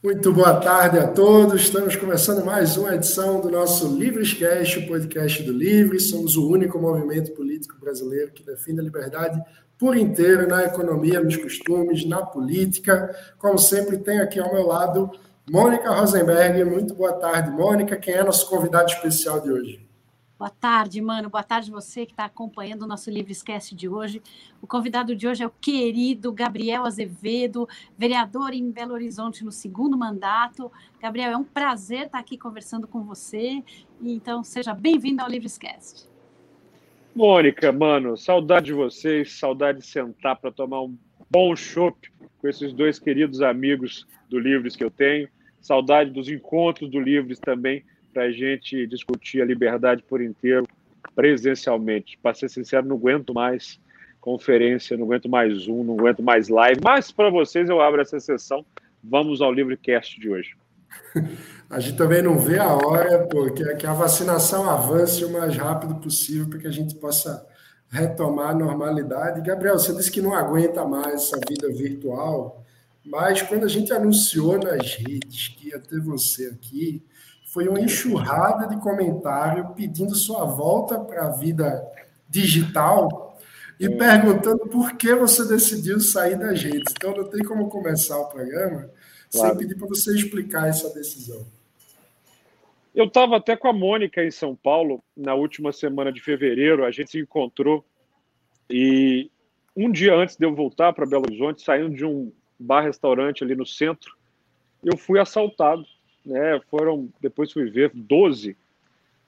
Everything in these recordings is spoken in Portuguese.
Muito boa tarde a todos. Estamos começando mais uma edição do nosso Livrescast, o podcast do Livre. Somos o único movimento político brasileiro que defende a liberdade por inteiro na economia, nos costumes, na política. Como sempre, tenho aqui ao meu lado Mônica Rosenberg. Muito boa tarde, Mônica. Quem é nosso convidado especial de hoje? Boa tarde, mano. Boa tarde você que está acompanhando o nosso Livre Esquece de hoje. O convidado de hoje é o querido Gabriel Azevedo, vereador em Belo Horizonte no segundo mandato. Gabriel, é um prazer estar aqui conversando com você. Então, seja bem-vindo ao Livre Esquece. Mônica, mano, saudade de vocês, saudade de sentar para tomar um bom chopp com esses dois queridos amigos do Livres que eu tenho. Saudade dos encontros do Livres também para a gente discutir a liberdade por inteiro presencialmente. Para ser sincero, não aguento mais conferência, não aguento mais Zoom, não aguento mais live. Mas para vocês eu abro essa sessão. Vamos ao Livrecast de hoje. A gente também não vê a hora, porque que a vacinação avance o mais rápido possível para que a gente possa retomar a normalidade. Gabriel, você disse que não aguenta mais essa vida virtual, mas quando a gente anunciou nas redes que ia ter você aqui, foi uma enxurrada de comentário pedindo sua volta para a vida digital e é. perguntando por que você decidiu sair das redes. Então, não tem como começar o programa claro. sem pedir para você explicar essa decisão. Eu estava até com a Mônica em São Paulo na última semana de fevereiro, a gente se encontrou e um dia antes de eu voltar para Belo Horizonte, saindo de um bar-restaurante ali no centro, eu fui assaltado né? Foram, depois fui ver, 12 uh,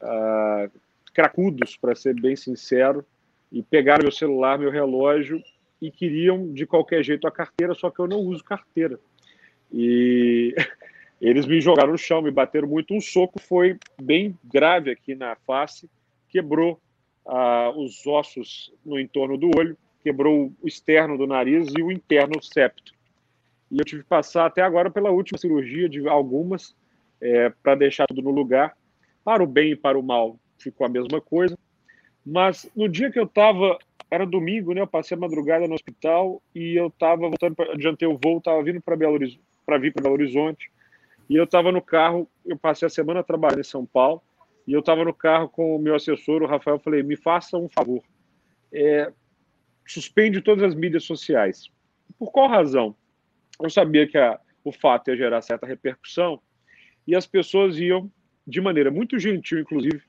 ah, cracudos, para ser bem sincero, e pegaram meu celular, meu relógio e queriam de qualquer jeito a carteira, só que eu não uso carteira. E eles me jogaram no chão, me bateram muito. Um soco foi bem grave aqui na face, quebrou uh, os ossos no entorno do olho, quebrou o externo do nariz e o interno septo. E eu tive que passar até agora pela última cirurgia de algumas, é, para deixar tudo no lugar. Para o bem e para o mal ficou a mesma coisa. Mas no dia que eu estava, era domingo, né? Eu passei a madrugada no hospital e eu estava voltando, pra, adiantei o voo, estava vindo para Belo Horizonte, para vir para Belo Horizonte. E eu estava no carro, eu passei a semana trabalhando em São Paulo, e eu estava no carro com o meu assessor, o Rafael, falei, me faça um favor, é, suspende todas as mídias sociais. Por qual razão? Eu sabia que a, o fato ia gerar certa repercussão, e as pessoas iam, de maneira muito gentil, inclusive,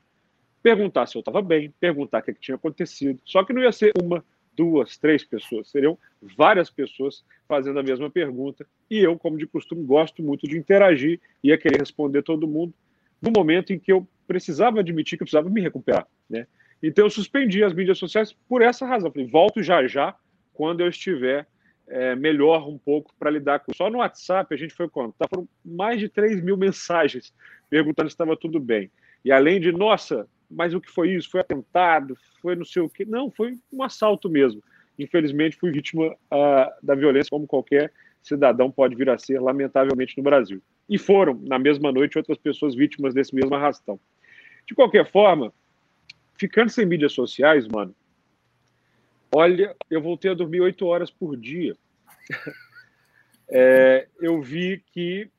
perguntar se eu estava bem, perguntar o que, é que tinha acontecido. Só que não ia ser uma, duas, três pessoas, seriam várias pessoas fazendo a mesma pergunta. E eu, como de costume, gosto muito de interagir, ia querer responder todo mundo no momento em que eu precisava admitir que eu precisava me recuperar. Né? Então eu suspendi as mídias sociais por essa razão. Falei, volto já já quando eu estiver é, melhor um pouco para lidar com. Só no WhatsApp a gente foi contar, foram mais de 3 mil mensagens perguntando se estava tudo bem. E além de, nossa, mas o que foi isso? Foi atentado? Foi não sei o quê? Não, foi um assalto mesmo. Infelizmente, fui vítima uh, da violência, como qualquer cidadão pode vir a ser, lamentavelmente, no Brasil. E foram, na mesma noite, outras pessoas vítimas desse mesmo arrastão. De qualquer forma, ficando sem mídias sociais, mano, Olha, eu voltei a dormir oito horas por dia. É, eu vi que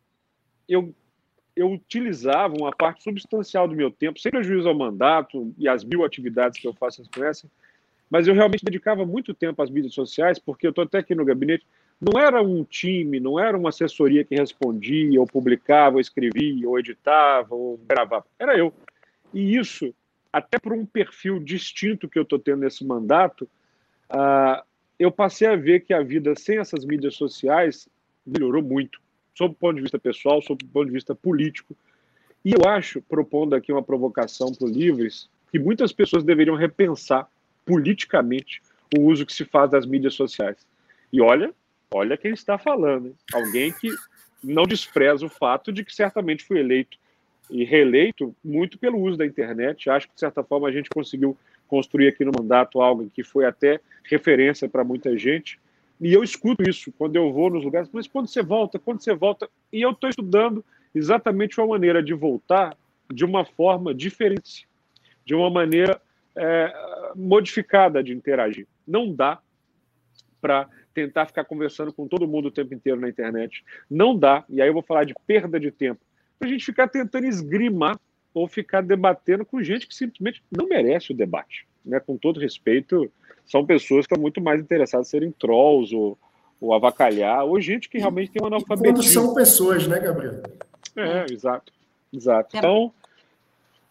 eu, eu utilizava uma parte substancial do meu tempo, sem prejuízo ao mandato e às mil atividades que eu faço, vocês conhecem, mas eu realmente dedicava muito tempo às mídias sociais, porque eu estou até aqui no gabinete. Não era um time, não era uma assessoria que respondia, ou publicava, ou escrevia, ou editava, ou gravava. Era eu. E isso, até por um perfil distinto que eu estou tendo nesse mandato, uh, eu passei a ver que a vida sem essas mídias sociais melhorou muito, sob o ponto de vista pessoal, sob o ponto de vista político. E eu acho, propondo aqui uma provocação para o Livres, que muitas pessoas deveriam repensar politicamente o uso que se faz das mídias sociais. E olha, olha quem está falando, hein? alguém que não despreza o fato de que certamente fui eleito e reeleito muito pelo uso da internet. Acho que, de certa forma, a gente conseguiu construir aqui no mandato algo que foi até referência para muita gente. E eu escuto isso quando eu vou nos lugares, mas quando você volta, quando você volta, e eu estou estudando exatamente uma maneira de voltar de uma forma diferente, de uma maneira é, modificada de interagir. Não dá para tentar ficar conversando com todo mundo o tempo inteiro na internet. Não dá, e aí eu vou falar de perda de tempo, para a gente ficar tentando esgrimar ou ficar debatendo com gente que simplesmente não merece o debate. Né? Com todo respeito, são pessoas que estão muito mais interessadas em serem trolls ou, ou avacalhar, ou gente que realmente tem uma analfabetismo. Quando são pessoas, né, Gabriel? É, exato. Exato. Então,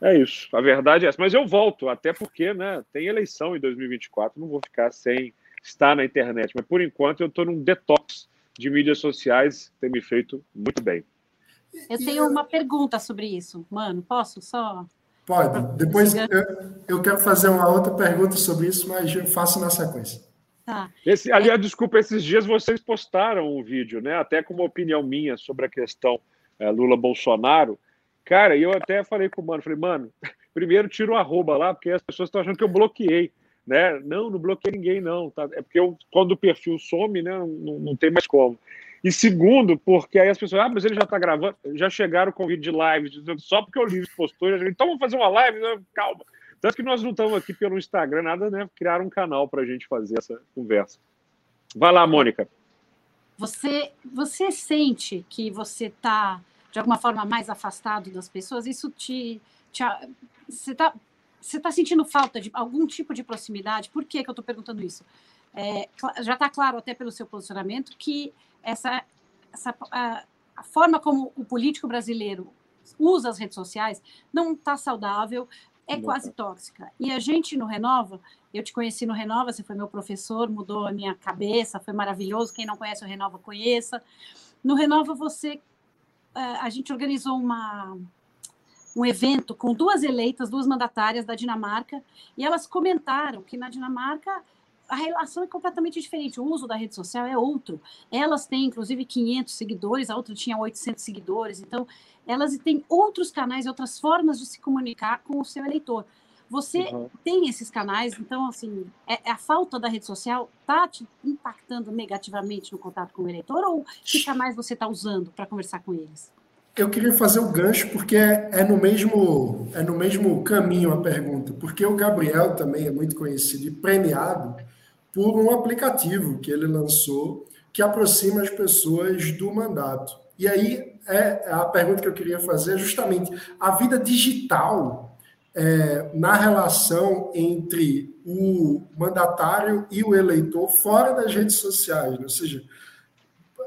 é isso. A verdade é essa. Mas eu volto, até porque né, tem eleição em 2024, não vou ficar sem estar na internet. Mas por enquanto eu estou num detox de mídias sociais, tem me feito muito bem. Eu tenho uma pergunta sobre isso, mano. Posso só? Pode. Depois eu, eu quero fazer uma outra pergunta sobre isso, mas eu faço na sequência. Tá. Esse, aliás, desculpa, esses dias vocês postaram um vídeo, né? Até com uma opinião minha sobre a questão é, Lula-Bolsonaro. Cara, e eu até falei com o mano, falei, mano, primeiro tira o arroba lá, porque as pessoas estão achando que eu bloqueei. Né? Não, não bloqueei ninguém, não. Tá? É porque eu, quando o perfil some, né, não, não tem mais como. E segundo, porque aí as pessoas, ah, mas ele já está gravando, já chegaram com vídeo de live, dizendo só porque o livro postou, já, então vamos fazer uma live, calma. Tanto que nós não estamos aqui pelo Instagram, nada, né? Criar um canal para a gente fazer essa conversa. Vai lá, Mônica. Você, você sente que você está de alguma forma mais afastado das pessoas, isso te. te você está você tá sentindo falta de algum tipo de proximidade? Por que, que eu estou perguntando isso? É, já está claro, até pelo seu posicionamento, que essa, essa a, a, forma como o político brasileiro usa as redes sociais não está saudável, é quase tá. tóxica. E a gente no Renova, eu te conheci no Renova, você foi meu professor, mudou a minha cabeça, foi maravilhoso. Quem não conhece o Renova, conheça. No Renova, você a gente organizou uma, um evento com duas eleitas, duas mandatárias da Dinamarca, e elas comentaram que na Dinamarca a relação é completamente diferente, o uso da rede social é outro. Elas têm, inclusive, 500 seguidores, a outra tinha 800 seguidores, então elas têm outros canais, outras formas de se comunicar com o seu eleitor. Você uhum. tem esses canais, então, assim, é, é, a falta da rede social está te impactando negativamente no contato com o eleitor ou que canais você está usando para conversar com eles? Eu queria fazer o gancho porque é, é, no mesmo é no mesmo caminho a pergunta, porque o Gabriel também é muito conhecido e premiado por um aplicativo que ele lançou que aproxima as pessoas do mandato. E aí é a pergunta que eu queria fazer é justamente a vida digital é, na relação entre o mandatário e o eleitor fora das redes sociais. Ou seja,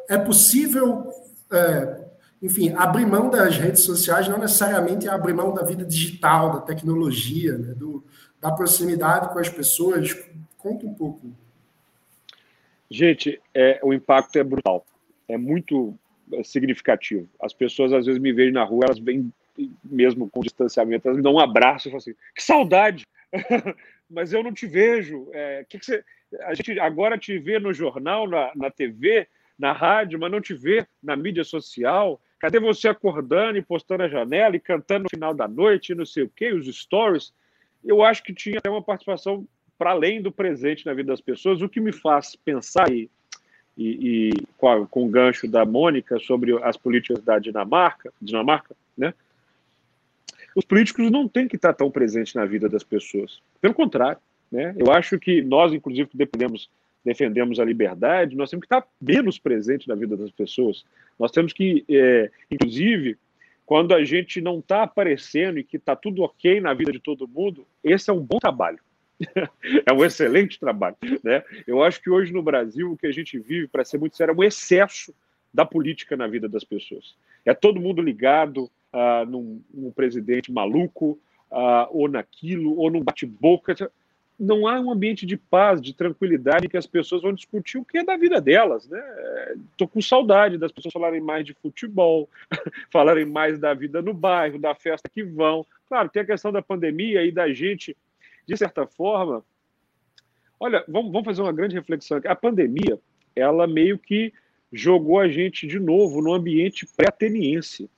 é possível, é, enfim, abrir mão das redes sociais, não necessariamente abrir mão da vida digital, da tecnologia, né, do, da proximidade com as pessoas. Conta um pouco. Gente, é, o impacto é brutal, é muito é, significativo. As pessoas às vezes me veem na rua, elas vêm mesmo com distanciamento, elas me dão um abraço e falam assim: que saudade! Mas eu não te vejo. É, que que você... A gente agora te vê no jornal, na, na TV, na rádio, mas não te vê na mídia social. Cadê você acordando e postando a janela e cantando no final da noite, não sei o quê, os stories? Eu acho que tinha uma participação para além do presente na vida das pessoas, o que me faz pensar, e, e, e com, com o gancho da Mônica sobre as políticas da Dinamarca, Dinamarca, né? os políticos não têm que estar tão presentes na vida das pessoas. Pelo contrário, né? eu acho que nós, inclusive, que dependemos, defendemos a liberdade, nós temos que estar menos presentes na vida das pessoas. Nós temos que, é, inclusive, quando a gente não está aparecendo e que está tudo ok na vida de todo mundo, esse é um bom trabalho. é um excelente trabalho. Né? Eu acho que hoje no Brasil o que a gente vive, para ser muito sério, é um excesso da política na vida das pessoas. É todo mundo ligado, uh, num, num, presidente maluco, uh, ou naquilo, ou num bate-boca. Não há um ambiente de paz, de tranquilidade, que as pessoas vão discutir o que é da vida delas. Estou né? com saudade das pessoas falarem mais de futebol, falarem mais da vida no bairro, da festa que vão. Claro, tem a questão da pandemia e da gente, de certa forma. Olha, vamos, vamos fazer uma grande reflexão aqui. A pandemia, ela meio que jogou a gente de novo no ambiente pré-ateniense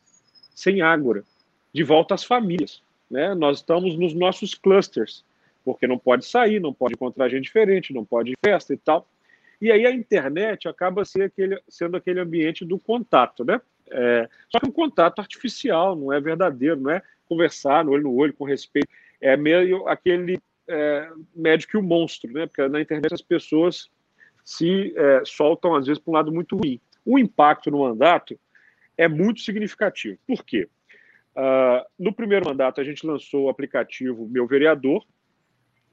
sem ágora, de volta às famílias. Né? Nós estamos nos nossos clusters, porque não pode sair, não pode encontrar gente diferente, não pode ir festa e tal. E aí a internet acaba sendo aquele, sendo aquele ambiente do contato, né? É, só que um contato artificial, não é verdadeiro, não é conversar no olho no olho, com respeito. É meio aquele é, médico e o monstro, né? Porque na internet as pessoas se é, soltam, às vezes, para um lado muito ruim. O impacto no mandato é muito significativo. Por quê? Uh, no primeiro mandato, a gente lançou o aplicativo Meu Vereador,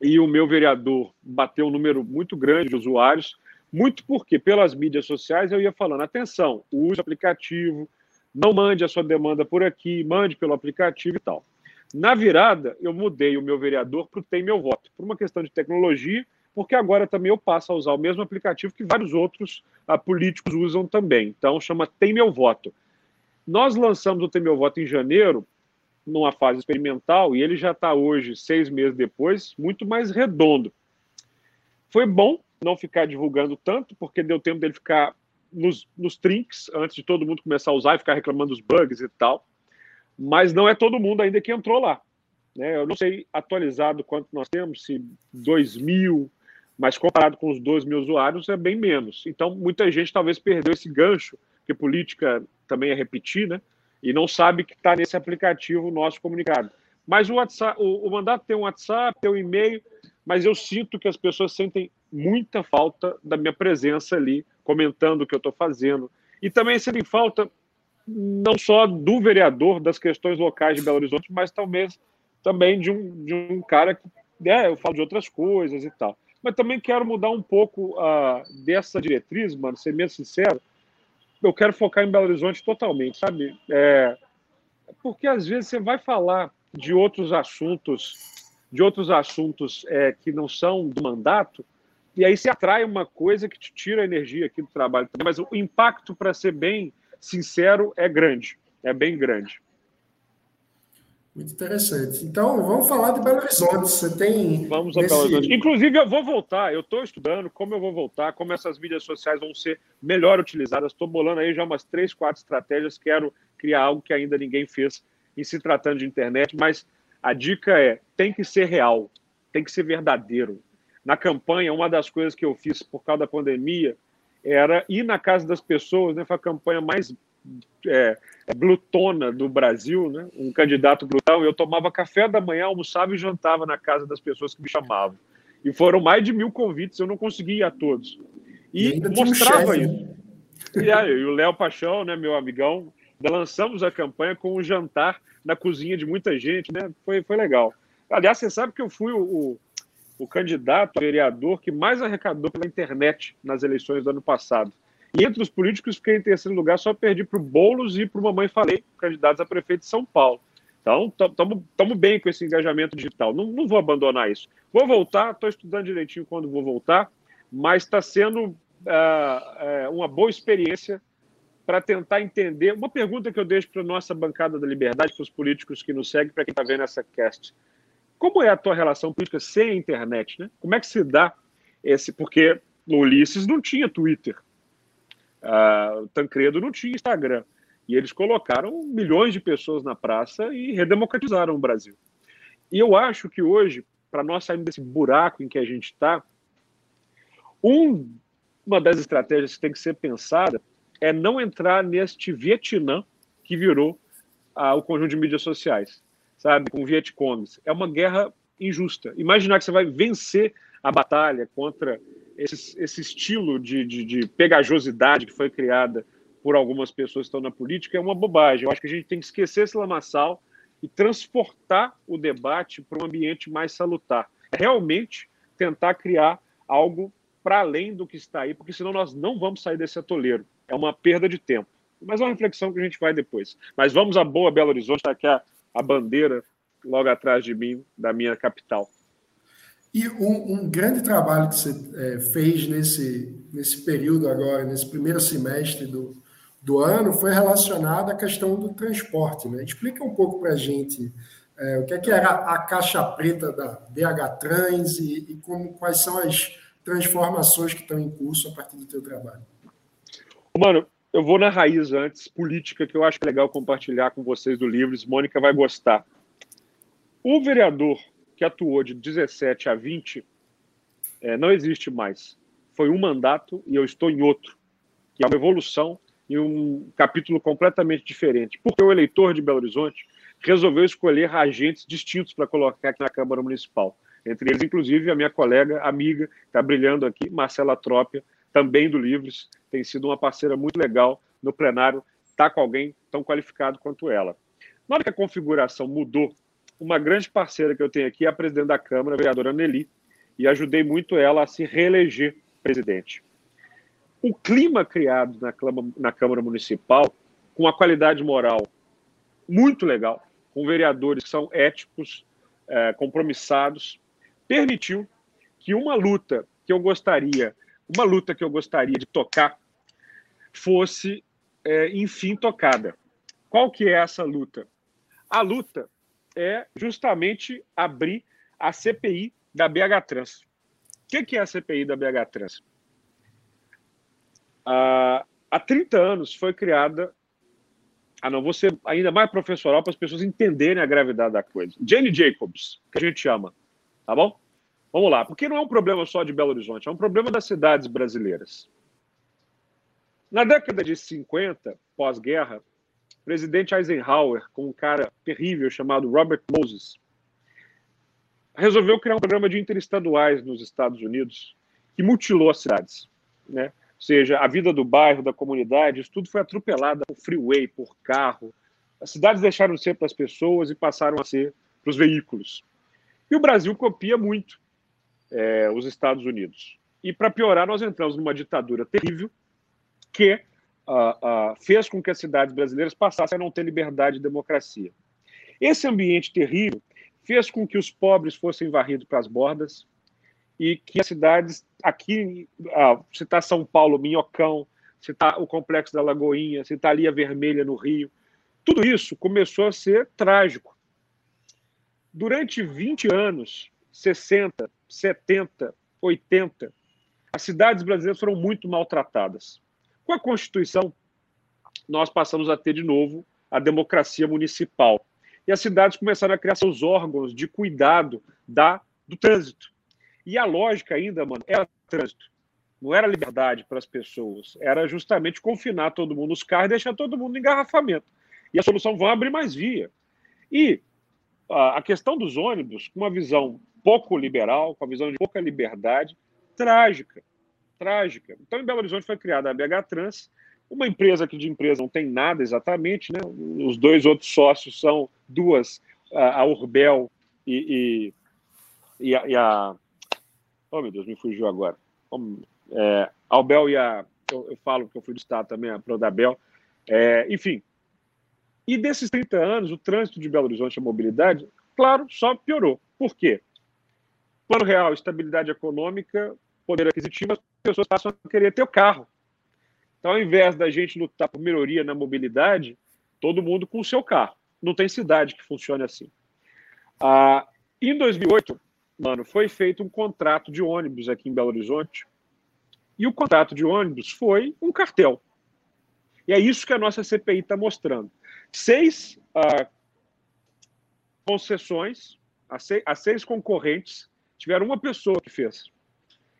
e o meu vereador bateu um número muito grande de usuários, muito porque pelas mídias sociais eu ia falando: atenção, use o aplicativo, não mande a sua demanda por aqui, mande pelo aplicativo e tal. Na virada, eu mudei o meu vereador para o Tem Meu Voto, por uma questão de tecnologia, porque agora também eu passo a usar o mesmo aplicativo que vários outros uh, políticos usam também. Então, chama Tem Meu Voto. Nós lançamos o Tem Meu Voto em janeiro, numa fase experimental, e ele já está hoje, seis meses depois, muito mais redondo. Foi bom não ficar divulgando tanto, porque deu tempo dele ficar nos, nos trinks, antes de todo mundo começar a usar e ficar reclamando dos bugs e tal mas não é todo mundo ainda que entrou lá. Né? Eu não sei atualizado quanto nós temos, se 2 mil, mas comparado com os 12 mil usuários é bem menos. Então, muita gente talvez perdeu esse gancho, que política também é repetir, né? e não sabe que está nesse aplicativo nosso comunicado. Mas o, WhatsApp, o, o mandato tem um WhatsApp, tem um e-mail, mas eu sinto que as pessoas sentem muita falta da minha presença ali, comentando o que eu estou fazendo. E também sentem falta não só do vereador das questões locais de Belo Horizonte, mas talvez também de um, de um cara que né, eu falo de outras coisas e tal. Mas também quero mudar um pouco uh, dessa diretriz, mano, ser mesmo sincero. Eu quero focar em Belo Horizonte totalmente, sabe? É, porque às vezes você vai falar de outros assuntos, de outros assuntos é, que não são do mandato, e aí você atrai uma coisa que te tira a energia aqui do trabalho. Mas o impacto, para ser bem sincero, é grande, é bem grande. Muito interessante. Então, vamos falar de Belo Horizonte. Você tem. Vamos a Belo Horizonte. Inclusive, eu vou voltar, eu estou estudando como eu vou voltar, como essas mídias sociais vão ser melhor utilizadas. Estou bolando aí já umas três, quatro estratégias. Quero criar algo que ainda ninguém fez em se tratando de internet, mas a dica é: tem que ser real, tem que ser verdadeiro. Na campanha, uma das coisas que eu fiz por causa da pandemia era ir na casa das pessoas, né? Foi a campanha mais é, glutona do Brasil, né? Um candidato glutão. Eu tomava café da manhã, almoçava e jantava na casa das pessoas que me chamavam. E foram mais de mil convites, eu não consegui ir a todos. E, e mostrava isso. E, aí, o Léo Paixão, né, meu amigão, lançamos a campanha com um jantar na cozinha de muita gente, né? Foi, foi legal. Aliás, você sabe que eu fui o, o o candidato vereador que mais arrecadou pela internet nas eleições do ano passado. E entre os políticos, fiquei em terceiro lugar, só perdi para o Boulos e para o Mamãe Falei, candidatos a prefeito de São Paulo. Então, estamos bem com esse engajamento digital. Não, não vou abandonar isso. Vou voltar, estou estudando direitinho quando vou voltar, mas está sendo uh, uh, uma boa experiência para tentar entender. Uma pergunta que eu deixo para a nossa bancada da liberdade, para os políticos que nos seguem, para quem está vendo essa cast. Como é a tua relação política sem a internet? Né? Como é que se dá esse. Porque o Ulisses não tinha Twitter, uh, o Tancredo não tinha Instagram. E eles colocaram milhões de pessoas na praça e redemocratizaram o Brasil. E eu acho que hoje, para nós sairmos desse buraco em que a gente está, um, uma das estratégias que tem que ser pensada é não entrar neste Vietnã que virou ah, o conjunto de mídias sociais sabe, com Vietcongs. É uma guerra injusta. Imaginar que você vai vencer a batalha contra esse, esse estilo de, de, de, pegajosidade que foi criada por algumas pessoas que estão na política é uma bobagem. Eu acho que a gente tem que esquecer esse lamaçal e transportar o debate para um ambiente mais salutar. Realmente tentar criar algo para além do que está aí, porque senão nós não vamos sair desse atoleiro. É uma perda de tempo. Mas é uma reflexão que a gente vai depois. Mas vamos a boa Belo Horizonte, tá aqui a a bandeira logo atrás de mim, da minha capital. E um, um grande trabalho que você é, fez nesse, nesse período agora, nesse primeiro semestre do, do ano, foi relacionado à questão do transporte. Né? Explica um pouco para a gente é, o que, é que era a caixa preta da DH Trans e, e como, quais são as transformações que estão em curso a partir do teu trabalho. Mano, eu vou na raiz antes, política, que eu acho legal compartilhar com vocês do Livres. Mônica vai gostar. O vereador que atuou de 17 a 20 é, não existe mais. Foi um mandato e eu estou em outro, que é uma evolução e um capítulo completamente diferente. Porque o eleitor de Belo Horizonte resolveu escolher agentes distintos para colocar aqui na Câmara Municipal. Entre eles, inclusive, a minha colega, amiga, está brilhando aqui, Marcela Trópia, também do Livros, tem sido uma parceira muito legal no plenário, está com alguém tão qualificado quanto ela. Na hora que a configuração mudou, uma grande parceira que eu tenho aqui é a presidente da Câmara, a vereadora Nelly, e ajudei muito ela a se reeleger presidente. O clima criado na Câmara, na Câmara Municipal, com a qualidade moral muito legal, com vereadores que são éticos, é, compromissados, permitiu que uma luta que eu gostaria, uma luta que eu gostaria de tocar, fosse, é, enfim, tocada. Qual que é essa luta? A luta é justamente abrir a CPI da BH Trans. O que é a CPI da BH Trans? Ah, há 30 anos foi criada. Ah, não, vou ser ainda mais professoral para as pessoas entenderem a gravidade da coisa. Jane Jacobs, que a gente chama, tá bom? Vamos lá, porque não é um problema só de Belo Horizonte, é um problema das cidades brasileiras. Na década de 50, pós-guerra, o presidente Eisenhower, com um cara terrível chamado Robert Moses, resolveu criar um programa de interestaduais nos Estados Unidos que mutilou as cidades, né? Ou seja, a vida do bairro, da comunidade, isso tudo foi atropelado por freeway, por carro. As cidades deixaram de ser para as pessoas e passaram a ser para os veículos. E o Brasil copia muito é, os Estados Unidos. E para piorar, nós entramos numa ditadura terrível que uh, uh, fez com que as cidades brasileiras passassem a não ter liberdade e democracia. Esse ambiente terrível fez com que os pobres fossem varridos para as bordas e que as cidades, aqui, ah, citar São Paulo, Minhocão, citar o Complexo da Lagoinha, citar a Vermelha no Rio, tudo isso começou a ser trágico. Durante 20 anos, 60, 70, 80, as cidades brasileiras foram muito maltratadas. Com a Constituição, nós passamos a ter de novo a democracia municipal e as cidades começaram a criar seus órgãos de cuidado da, do trânsito. E a lógica ainda, mano, era trânsito. Não era liberdade para as pessoas, era justamente confinar todo mundo nos carros e deixar todo mundo em engarrafamento. E a solução vai abrir mais via. E a questão dos ônibus, com uma visão pouco liberal, com a visão de pouca liberdade, trágica. Trágica. Então, em Belo Horizonte foi criada a BH Trans, uma empresa que de empresa não tem nada exatamente, né? Os dois outros sócios são duas, a Urbel e, e, e, a, e a, Oh, meu Deus, me fugiu agora. É, a Urbel e a. Eu, eu, falo que eu fui do Estado também, a Prodabel. É, enfim. E desses 30 anos, o trânsito de Belo Horizonte, a mobilidade, claro, só piorou. Por quê? Plano real, estabilidade econômica, poder aquisitivo, as pessoas passam a querer ter o carro. Então, ao invés da gente lutar por melhoria na mobilidade, todo mundo com o seu carro. Não tem cidade que funcione assim. Ah, em 2008, mano, foi feito um contrato de ônibus aqui em Belo Horizonte. E o contrato de ônibus foi um cartel. E é isso que a nossa CPI está mostrando. Seis ah, concessões, as seis, seis concorrentes, tiveram uma pessoa que fez.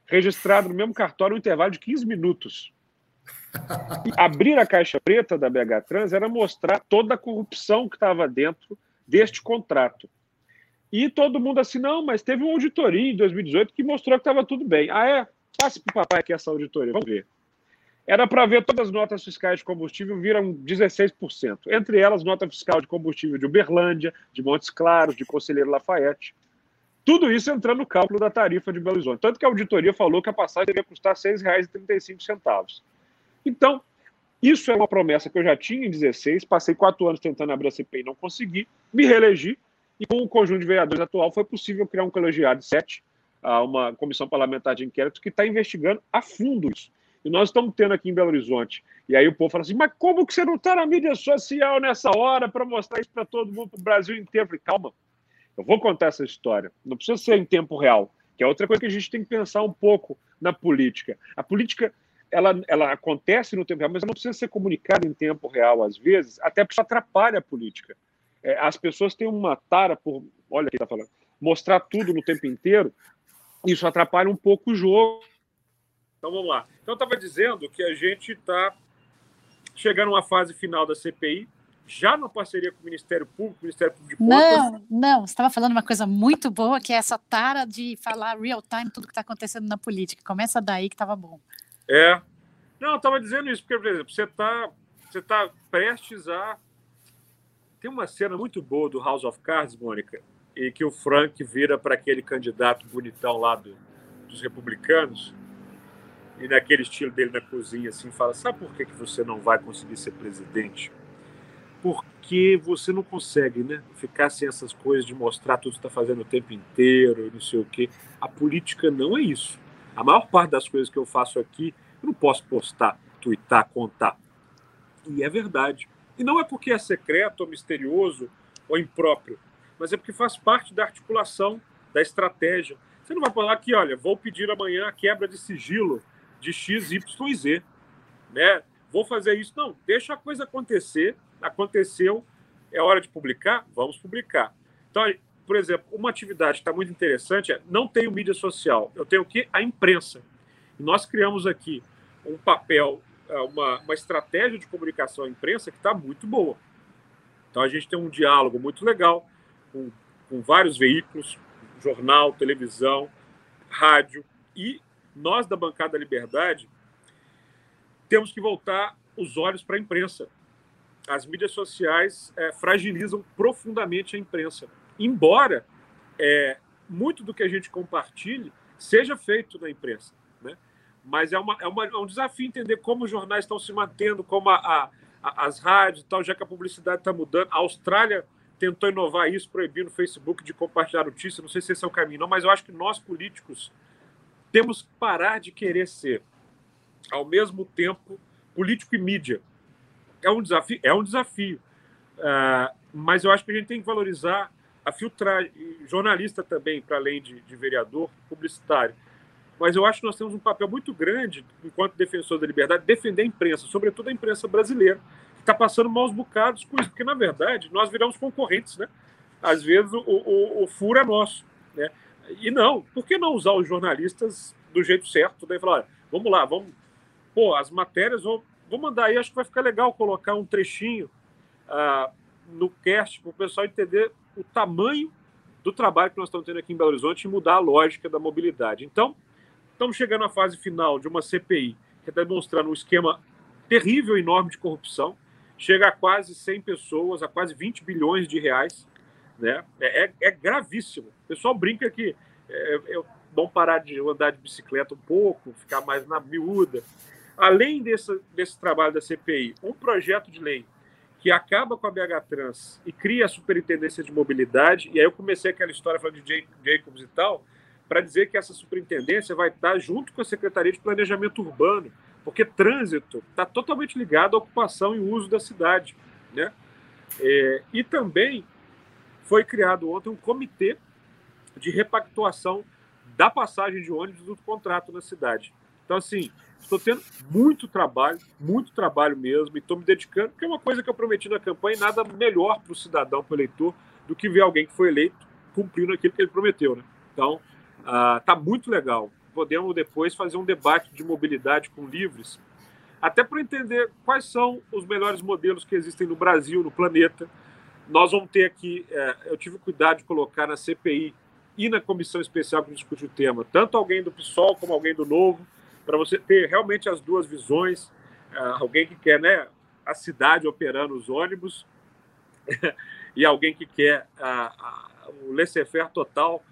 Registrado no mesmo cartório um intervalo de 15 minutos. Abrir a caixa preta da BH Trans era mostrar toda a corrupção que estava dentro deste contrato. E todo mundo assim, não, mas teve uma auditoria em 2018 que mostrou que estava tudo bem. Ah, é? Passe para o papai aqui essa auditoria, vamos ver. Era para ver todas as notas fiscais de combustível viram 16%. Entre elas, nota fiscal de combustível de Uberlândia, de Montes Claros, de Conselheiro Lafayette. Tudo isso entrando no cálculo da tarifa de Belo Horizonte. Tanto que a auditoria falou que a passagem deveria custar R$ 6,35. Então, isso é uma promessa que eu já tinha em 16, passei quatro anos tentando abrir a CPI e não consegui, me reelegi, e com o conjunto de vereadores atual foi possível criar um colegiado de sete, uma comissão parlamentar de inquérito que está investigando a fundo isso. E nós estamos tendo aqui em Belo Horizonte. E aí o povo fala assim, mas como que você não está na mídia social nessa hora para mostrar isso para todo mundo, para o Brasil inteiro? Eu falei, calma, eu vou contar essa história. Não precisa ser em tempo real, que é outra coisa que a gente tem que pensar um pouco na política. A política ela, ela acontece no tempo real, mas ela não precisa ser comunicada em tempo real, às vezes, até porque isso atrapalha a política. É, as pessoas têm uma tara por, olha quem está falando, mostrar tudo no tempo inteiro, isso atrapalha um pouco o jogo. Então vamos lá. Então eu estava dizendo que a gente está chegando a uma fase final da CPI, já na parceria com o Ministério Público, Ministério Público de Contas. Não, não, você estava falando uma coisa muito boa, que é essa tara de falar real time, tudo que está acontecendo na política. Começa daí que estava bom. É. Não, eu estava dizendo isso, porque, por exemplo, você está você tá prestes a. Tem uma cena muito boa do House of Cards, Mônica, e que o Frank vira para aquele candidato bonitão lá do, dos republicanos e naquele estilo dele na cozinha assim fala sabe por que, que você não vai conseguir ser presidente porque você não consegue né ficar sem essas coisas de mostrar tudo que está fazendo o tempo inteiro não sei o que a política não é isso a maior parte das coisas que eu faço aqui eu não posso postar twittar contar e é verdade e não é porque é secreto ou misterioso ou impróprio mas é porque faz parte da articulação da estratégia você não vai falar que, olha, vou pedir amanhã a quebra de sigilo de X, Y e Z. Né? Vou fazer isso. Não, deixa a coisa acontecer. Aconteceu, é hora de publicar? Vamos publicar. Então, por exemplo, uma atividade que está muito interessante é não tenho mídia social. Eu tenho o quê? A imprensa. nós criamos aqui um papel, é, uma, uma estratégia de comunicação à imprensa que está muito boa. Então, a gente tem um diálogo muito legal com, com vários veículos, jornal, televisão, rádio. E nós, da Bancada da Liberdade, temos que voltar os olhos para a imprensa. As mídias sociais é, fragilizam profundamente a imprensa. Embora é, muito do que a gente compartilhe seja feito na imprensa. Né? Mas é, uma, é, uma, é um desafio entender como os jornais estão se mantendo, como a, a, as rádios, tal, já que a publicidade está mudando. A Austrália tentou inovar isso, proibindo o Facebook de compartilhar notícias. Não sei se esse é o caminho, não, mas eu acho que nós, políticos, temos que parar de querer ser, ao mesmo tempo, político e mídia. É um desafio, é um desafio. Uh, mas eu acho que a gente tem que valorizar a filtragem, jornalista também, para além de, de vereador, publicitário. Mas eu acho que nós temos um papel muito grande, enquanto defensor da liberdade, defender a imprensa, sobretudo a imprensa brasileira está passando maus bocados com isso, porque, na verdade, nós viramos concorrentes, né? Às vezes o, o, o furo é nosso, né? E não, por que não usar os jornalistas do jeito certo? Daí falar, vamos lá, vamos... Pô, as matérias, vou, vou mandar aí, acho que vai ficar legal colocar um trechinho uh, no cast para o pessoal entender o tamanho do trabalho que nós estamos tendo aqui em Belo Horizonte e mudar a lógica da mobilidade. Então, estamos chegando à fase final de uma CPI que está demonstrando um esquema terrível, enorme de corrupção, chega a quase 100 pessoas, a quase 20 bilhões de reais. Né? É, é, é gravíssimo. O pessoal brinca que é, eu vão parar de andar de bicicleta um pouco, ficar mais na miúda. Além desse, desse trabalho da CPI, um projeto de lei que acaba com a BH Trans e cria a superintendência de mobilidade, e aí eu comecei aquela história falando de Jacobs e tal, para dizer que essa superintendência vai estar junto com a Secretaria de Planejamento Urbano, porque trânsito está totalmente ligado à ocupação e uso da cidade. Né? É, e também foi criado ontem um comitê de repactuação da passagem de ônibus do contrato na cidade. Então, assim, estou tendo muito trabalho, muito trabalho mesmo, e estou me dedicando, porque é uma coisa que eu prometi na campanha, e nada melhor para o cidadão, para o eleitor, do que ver alguém que foi eleito cumprindo aquilo que ele prometeu. Né? Então, está uh, muito legal podemos depois fazer um debate de mobilidade com livres, até para entender quais são os melhores modelos que existem no Brasil, no planeta. Nós vamos ter aqui, é, eu tive cuidado de colocar na CPI e na comissão especial que discute o tema, tanto alguém do PSOL como alguém do Novo, para você ter realmente as duas visões. É, alguém que quer né, a cidade operando os ônibus e alguém que quer a, a, o laissez-faire total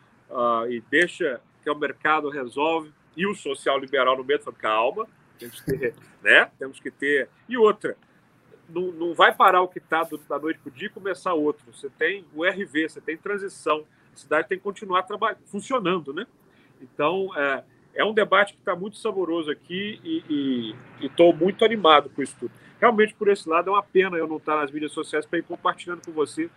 e deixa que o mercado resolve, e o social liberal no meio, falando, calma, temos que ter, né? Temos que ter. E outra, não, não vai parar o que está da noite para o dia e começar outro. Você tem o RV, você tem transição, a cidade tem que continuar trabalhando, funcionando, né? Então, é, é um debate que está muito saboroso aqui e estou muito animado com isso tudo. Realmente, por esse lado, é uma pena eu não estar nas mídias sociais para ir compartilhando com você,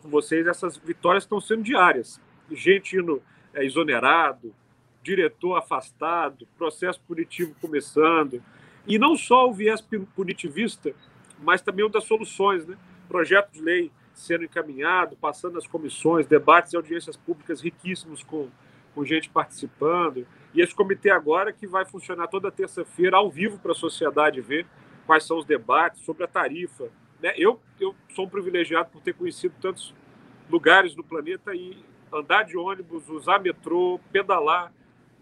com vocês essas vitórias que estão sendo diárias. Gente indo é, exonerado, diretor afastado, processo punitivo começando. E não só o viés punitivista, mas também o das soluções, né? Projeto de lei sendo encaminhado, passando nas comissões, debates e audiências públicas riquíssimos com, com gente participando. E esse comitê agora que vai funcionar toda terça-feira ao vivo para a sociedade ver quais são os debates sobre a tarifa. Né? Eu, eu sou um privilegiado por ter conhecido tantos lugares do planeta e andar de ônibus, usar metrô, pedalar,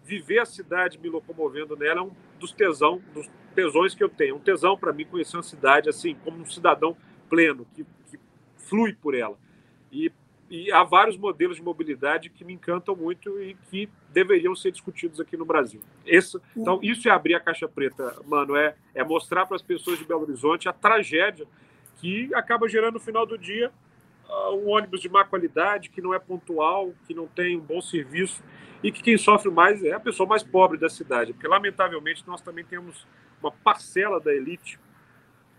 viver a cidade me locomovendo nela é um dos tesão, dos tesões que eu tenho. Um tesão para mim conhecer uma cidade assim, como um cidadão pleno, que, que flui por ela. E, e há vários modelos de mobilidade que me encantam muito e que deveriam ser discutidos aqui no Brasil. Esse, então, isso é abrir a caixa preta, mano, é, é mostrar para as pessoas de Belo Horizonte a tragédia que acaba gerando no final do dia uh, um ônibus de má qualidade, que não é pontual, que não tem um bom serviço e que quem sofre mais é a pessoa mais pobre da cidade, porque lamentavelmente nós também temos uma parcela da elite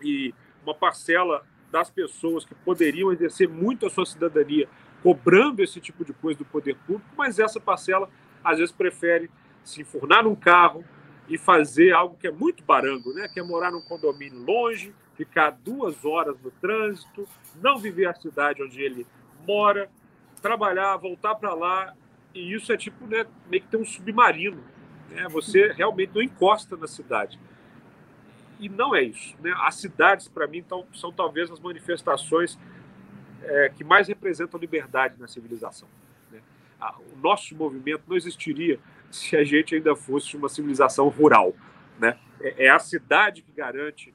e uma parcela das pessoas que poderiam exercer muito a sua cidadania cobrando esse tipo de coisa do poder público, mas essa parcela às vezes prefere se enfurnar num carro e fazer algo que é muito barango, né? que é morar num condomínio longe, ficar duas horas no trânsito, não viver a cidade onde ele mora, trabalhar, voltar para lá e isso é tipo, né, meio que ter um submarino. Né? Você realmente não encosta na cidade. E não é isso. Né? As cidades, para mim, tão, são talvez as manifestações é, que mais representam liberdade na civilização. Né? o nosso movimento não existiria se a gente ainda fosse uma civilização rural. Né? É, é a cidade que garante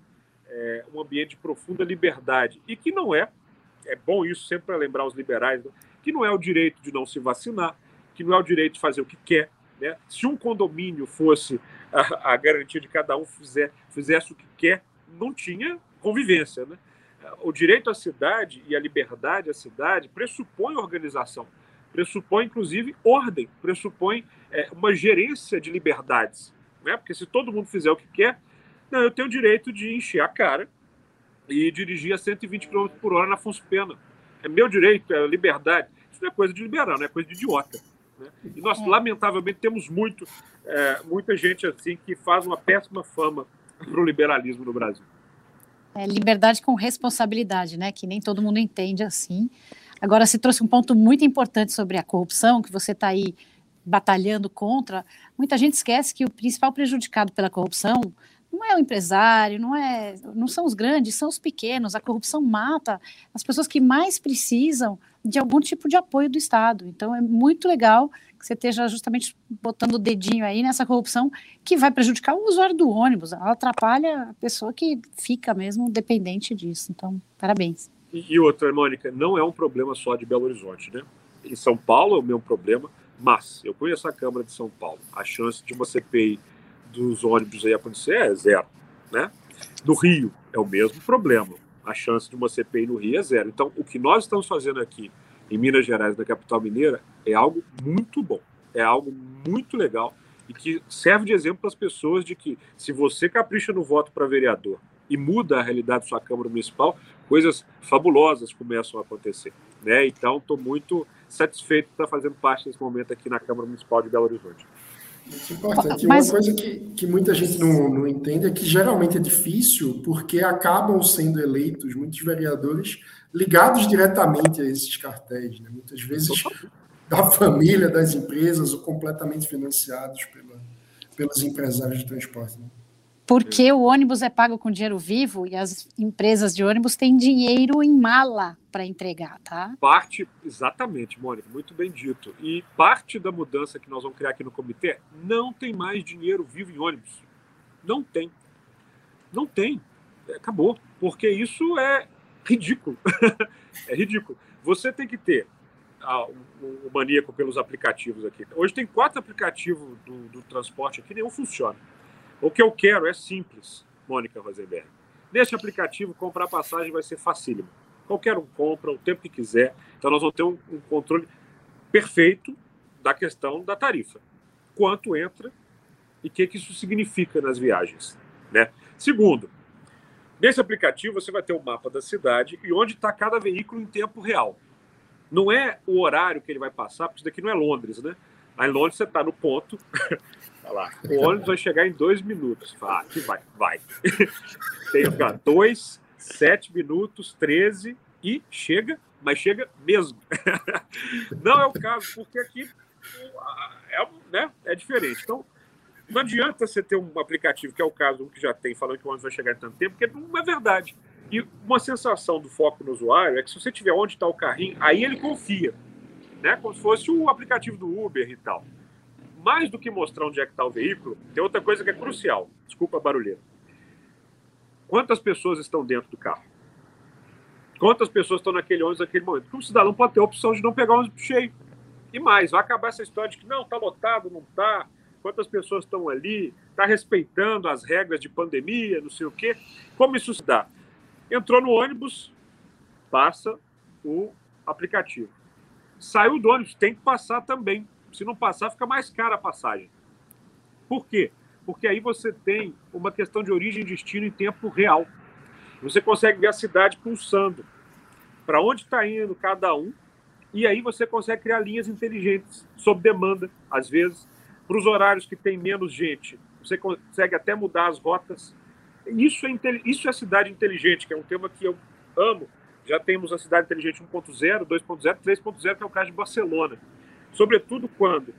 é, um ambiente de profunda liberdade e que não é, é bom isso sempre para lembrar os liberais, né? que não é o direito de não se vacinar, que não é o direito de fazer o que quer. Né? Se um condomínio fosse a, a garantia de cada um fizer, fizesse o que quer, não tinha convivência. Né? O direito à cidade e a liberdade à cidade pressupõe organização, pressupõe, inclusive, ordem, pressupõe é, uma gerência de liberdades. Né? Porque se todo mundo fizer o que quer, não, eu tenho o direito de encher a cara e dirigir a 120 km por hora na Afonso Pena. É meu direito, é liberdade. Isso não é coisa de liberal, não é coisa de idiota. Né? E nós, é. lamentavelmente, temos muito, é, muita gente assim que faz uma péssima fama para o liberalismo no Brasil. É, liberdade com responsabilidade, né? Que nem todo mundo entende assim. Agora, você trouxe um ponto muito importante sobre a corrupção, que você está aí batalhando contra. Muita gente esquece que o principal prejudicado pela corrupção não é o empresário, não é, não são os grandes, são os pequenos. A corrupção mata as pessoas que mais precisam de algum tipo de apoio do Estado. Então é muito legal que você esteja justamente botando o dedinho aí nessa corrupção que vai prejudicar o usuário do ônibus. Ela atrapalha a pessoa que fica mesmo dependente disso. Então, parabéns. E, e outra, Mônica, não é um problema só de Belo Horizonte, né? Em São Paulo é o mesmo problema, mas eu conheço a Câmara de São Paulo. A chance de uma CPI dos ônibus aí acontecer é zero, né? No Rio é o mesmo problema a chance de uma CPI no Rio é zero. Então, o que nós estamos fazendo aqui em Minas Gerais, na capital mineira, é algo muito bom, é algo muito legal e que serve de exemplo para as pessoas de que se você capricha no voto para vereador e muda a realidade da sua Câmara Municipal, coisas fabulosas começam a acontecer. Né? Então, estou muito satisfeito de estar fazendo parte desse momento aqui na Câmara Municipal de Belo Horizonte. Muito importante. Mas... Uma coisa que, que muita gente não, não entende é que geralmente é difícil porque acabam sendo eleitos muitos vereadores ligados diretamente a esses cartéis, né? muitas vezes da família, das empresas ou completamente financiados pela, pelos empresários de transporte. Né? Porque o ônibus é pago com dinheiro vivo e as empresas de ônibus têm dinheiro em mala para entregar, tá? Parte, exatamente, Mônica, muito bem dito. E parte da mudança que nós vamos criar aqui no comitê, não tem mais dinheiro vivo em ônibus. Não tem. Não tem. Acabou. Porque isso é ridículo. é ridículo. Você tem que ter ah, o, o, maníaco pelos aplicativos aqui. Hoje tem quatro aplicativos do, do transporte aqui, nenhum funciona. O que eu quero é simples, Mônica Rosenberg. Neste aplicativo, comprar passagem vai ser facílimo. Qualquer um compra o tempo que quiser. Então, nós vamos ter um, um controle perfeito da questão da tarifa. Quanto entra e o que, que isso significa nas viagens. Né? Segundo, nesse aplicativo você vai ter o um mapa da cidade e onde está cada veículo em tempo real. Não é o horário que ele vai passar, porque isso daqui não é Londres, né? Aí em Londres você está no ponto, Lá, o ônibus vai chegar em dois minutos. Ah, que vai, vai. Tem ó, dois, sete minutos, treze e chega, mas chega mesmo. Não é o caso, porque aqui é, né, é diferente. Então, não adianta você ter um aplicativo, que é o caso que já tem, falando que o ônibus vai chegar em tanto tempo, porque não é verdade. E uma sensação do foco no usuário é que se você tiver onde está o carrinho, aí ele confia, né? Como se fosse o aplicativo do Uber e tal mais do que mostrar onde é que está o veículo, tem outra coisa que é crucial. Desculpa a barulheira. Quantas pessoas estão dentro do carro? Quantas pessoas estão naquele ônibus naquele momento? Porque o cidadão pode ter a opção de não pegar o ônibus cheio. E mais, vai acabar essa história de que não, está lotado, não está. Quantas pessoas estão ali? Está respeitando as regras de pandemia, não sei o quê. Como isso se dá? Entrou no ônibus, passa o aplicativo. Saiu do ônibus, tem que passar também. Se não passar, fica mais cara a passagem. Por quê? Porque aí você tem uma questão de origem e destino em tempo real. Você consegue ver a cidade pulsando. Para onde está indo cada um. E aí você consegue criar linhas inteligentes, sob demanda, às vezes, para os horários que tem menos gente. Você consegue até mudar as rotas. Isso é, isso é cidade inteligente, que é um tema que eu amo. Já temos a cidade inteligente 1.0, 2.0, 3.0, que é o caso de Barcelona. Sobretudo quando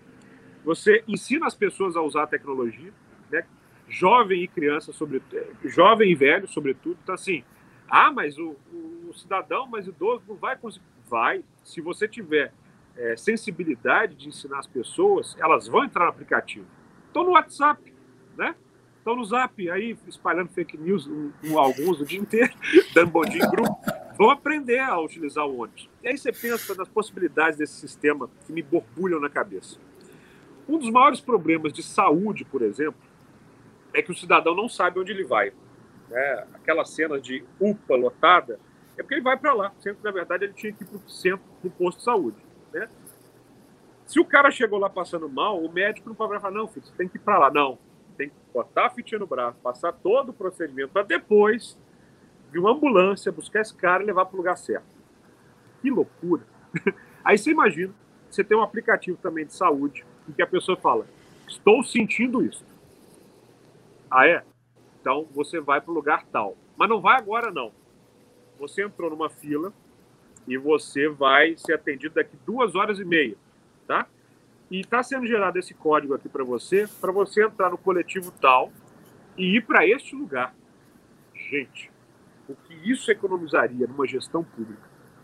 você ensina as pessoas a usar a tecnologia, né? jovem e criança, sobre, jovem e velho, sobretudo. Então, assim, ah, mas o, o, o cidadão mais idoso não vai conseguir. Vai, se você tiver é, sensibilidade de ensinar as pessoas, elas vão entrar no aplicativo. Estão no WhatsApp, né? Estão no Zap, aí espalhando fake news, um, um, alguns o dia inteiro, dando bom dia em grupo. Vão aprender a utilizar o ônibus. E aí você pensa nas possibilidades desse sistema que me borbulham na cabeça. Um dos maiores problemas de saúde, por exemplo, é que o cidadão não sabe onde ele vai. Né? Aquela cena de UPA lotada é porque ele vai para lá, sendo que, na verdade, ele tinha que ir para o centro, para o posto de saúde. Né? Se o cara chegou lá passando mal, o médico não pode falar, não, filho, você tem que ir para lá. Não, tem que botar a fitinha no braço, passar todo o procedimento para depois de uma ambulância buscar esse cara e levar para o lugar certo. Que loucura! Aí você imagina, você tem um aplicativo também de saúde em que a pessoa fala, estou sentindo isso. Ah, é? Então você vai para o lugar tal. Mas não vai agora, não. Você entrou numa fila e você vai ser atendido daqui duas horas e meia, tá? E está sendo gerado esse código aqui para você, para você entrar no coletivo tal e ir para este lugar. Gente, o que isso economizaria numa gestão pública,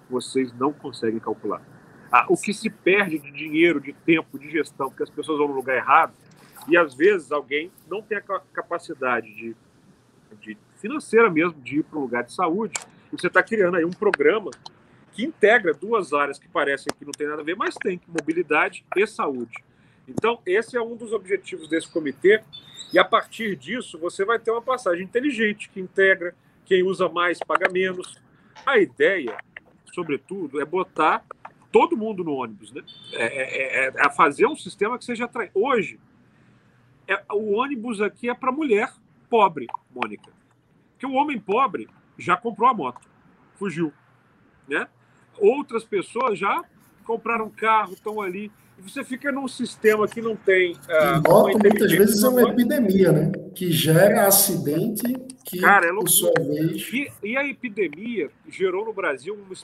vocês não conseguem calcular. Ah, o que se perde de dinheiro, de tempo, de gestão, porque as pessoas vão no lugar errado, e às vezes alguém não tem a capacidade de, de financeira mesmo de ir para um lugar de saúde, e você está criando aí um programa que integra duas áreas que parecem que não tem nada a ver, mas tem, mobilidade e saúde. Então, esse é um dos objetivos desse comitê, e a partir disso você vai ter uma passagem inteligente que integra, quem usa mais paga menos. A ideia, sobretudo, é botar todo mundo no ônibus, né? É, é, é, é fazer um sistema que seja atraente. Hoje, é, o ônibus aqui é para mulher pobre, Mônica. Porque o homem pobre já comprou a moto, fugiu, né? Outras pessoas já compraram carro, estão ali. Você fica num sistema que não tem. Uh, moto muitas vezes é uma epidemia, né? Que gera acidente, que Cara, é por sua vez. E, e, a epidemia gerou no Brasil uma,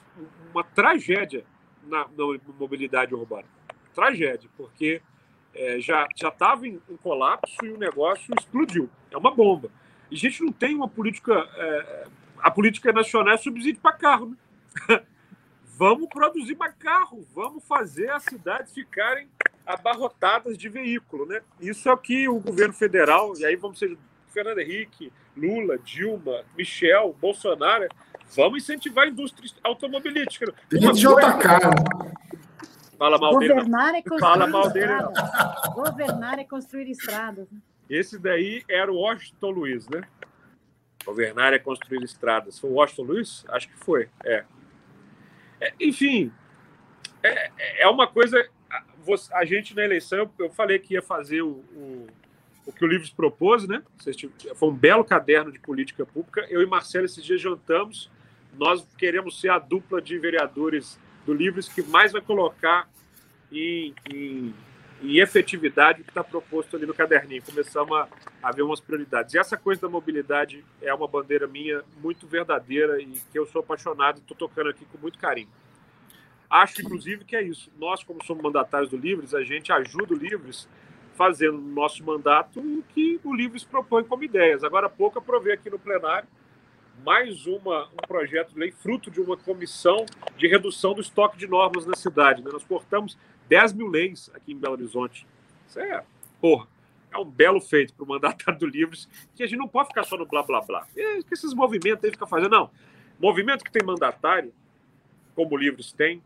uma tragédia na, na mobilidade urbana. Tragédia, porque é, já estava em, em, colapso e o negócio explodiu. É uma bomba. E a gente não tem uma política. É, a política nacional é subsídio para carro. Né? vamos produzir mais carro, vamos fazer as cidades ficarem abarrotadas de veículo. Né? Isso é o que o governo federal, e aí vamos ser Fernando Henrique, Lula, Dilma, Michel, Bolsonaro, vamos incentivar a indústria automobilística. Uma JK. Fala mal Governar dele. é construir Fala mal dele. estradas. Governar é construir estradas. Esse daí era o Washington Luiz, né? Governar é construir estradas. Foi o Washington Luiz? Acho que foi. É. é enfim, é, é uma coisa. A gente na eleição, eu, falei que ia fazer o, o, o que o Livros propôs, né? Foi um belo caderno de política pública. Eu e Marcelo esses dias jantamos. Nós queremos ser a dupla de vereadores do Livres que mais vai colocar em, em, em efetividade que está proposto ali no caderninho. Começamos a, a ver umas prioridades. E essa coisa da mobilidade é uma bandeira minha muito verdadeira e que eu sou apaixonado e estou tocando aqui com muito carinho. Acho, inclusive, que é isso. Nós, como somos mandatários do Livres, a gente ajuda o Livres fazendo no nosso mandato o que o Livres propõe como ideias. Agora há pouco, aprovei aqui no plenário mais uma, um projeto de lei fruto de uma comissão de redução do estoque de normas na cidade. Né? Nós cortamos 10 mil leis aqui em Belo Horizonte. Isso é, porra, é um belo feito para o mandatário do Livres, que a gente não pode ficar só no blá blá blá. É, que esses movimentos aí ficam fazendo. Não. Movimento que tem mandatário, como o Livres tem,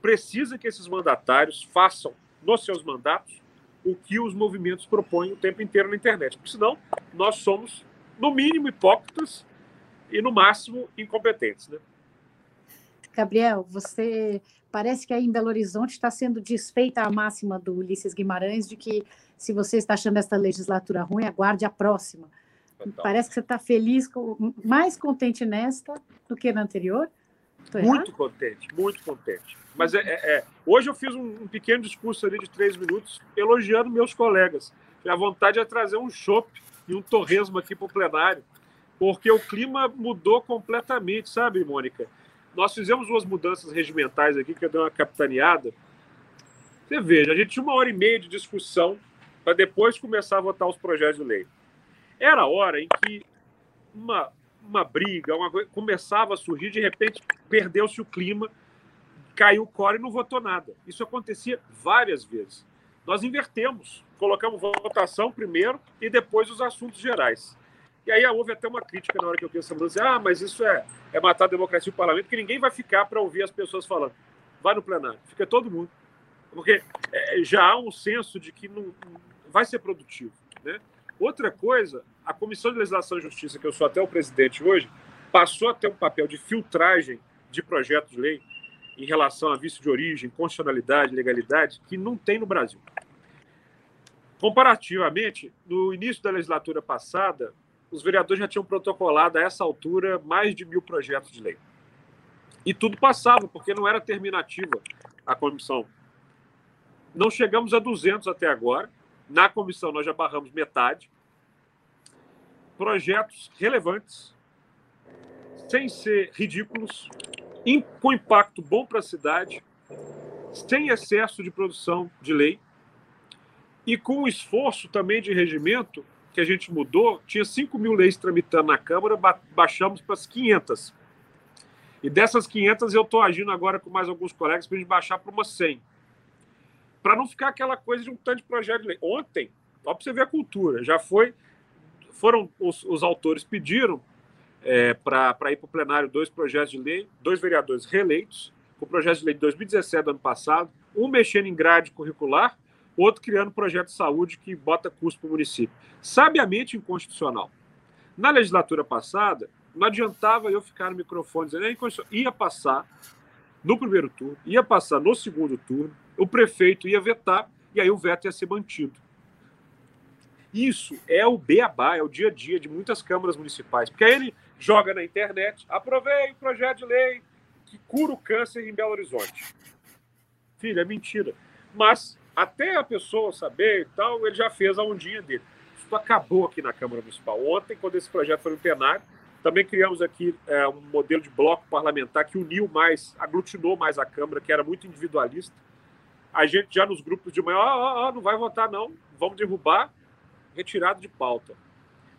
precisa que esses mandatários façam nos seus mandatos o que os movimentos propõem o tempo inteiro na internet. Porque senão nós somos, no mínimo, hipócritas e, no máximo, incompetentes. Né? Gabriel, você parece que aí em Belo Horizonte está sendo desfeita a máxima do Ulisses Guimarães de que se você está achando esta legislatura ruim, aguarde a próxima. Total. Parece que você está feliz, mais contente nesta do que na anterior. muito contente, muito contente. Mas é, é, é, hoje eu fiz um, um, pequeno discurso ali de três minutos elogiando meus colegas. E a vontade é trazer um chopp e um torresmo aqui para o plenário, porque o clima mudou completamente, sabe, Mônica? Nós fizemos umas mudanças regimentais aqui, que eu dei uma capitaneada. Você veja, a gente tinha uma hora e meia de discussão para depois começar a votar os projetos de lei. Era a hora em que uma, uma briga, uma coisa, começava a surgir, de repente perdeu-se o clima, caiu o core e não votou nada. Isso acontecia várias vezes. Nós invertemos, colocamos votação primeiro e depois os assuntos gerais. E aí houve até uma crítica na hora que eu essa mudança. Ah, mas isso é, é matar a democracia e o parlamento, porque ninguém vai ficar para ouvir as pessoas falando. Vai no plenário, fica todo mundo. Porque é, já há um senso de que não, vai ser produtivo. Né? Outra coisa, a Comissão de Legislação e Justiça, que eu sou até o presidente hoje, passou a ter um papel de filtragem de projetos de lei em relação a vício de origem, constitucionalidade, legalidade, que não tem no Brasil. Comparativamente, no início da legislatura passada, os vereadores já tinham protocolado a essa altura mais de mil projetos de lei. E tudo passava, porque não era terminativa a comissão. Não chegamos a 200 até agora. Na comissão, nós já barramos metade. Projetos relevantes, sem ser ridículos, com impacto bom para a cidade, sem excesso de produção de lei e com esforço também de regimento que a gente mudou, tinha 5 mil leis tramitando na Câmara, baixamos para as 500. E dessas 500, eu estou agindo agora com mais alguns colegas para a gente baixar para umas 100. Para não ficar aquela coisa de um tanto de projeto de lei. Ontem, só para você ver a cultura, já foi. Foram os, os autores pediram é, para ir para o plenário dois projetos de lei, dois vereadores reeleitos, o projeto de lei de 2017 do ano passado, um mexendo em grade curricular outro criando projeto de saúde que bota custo para o município. Sabiamente inconstitucional. Na legislatura passada, não adiantava eu ficar no microfone dizendo é ia passar no primeiro turno, ia passar no segundo turno, o prefeito ia vetar e aí o veto ia ser mantido. Isso é o beabá, é o dia a dia de muitas câmaras municipais, porque aí ele joga na internet, aprovei o projeto de lei que cura o câncer em Belo Horizonte. Filho, é mentira. Mas até a pessoa saber e tal, ele já fez a ondinha dele. Isso acabou aqui na Câmara Municipal. Ontem, quando esse projeto foi no plenário, também criamos aqui é, um modelo de bloco parlamentar que uniu mais, aglutinou mais a Câmara, que era muito individualista. A gente já nos grupos de manhã, ah, ah, não vai votar não, vamos derrubar, retirado de pauta.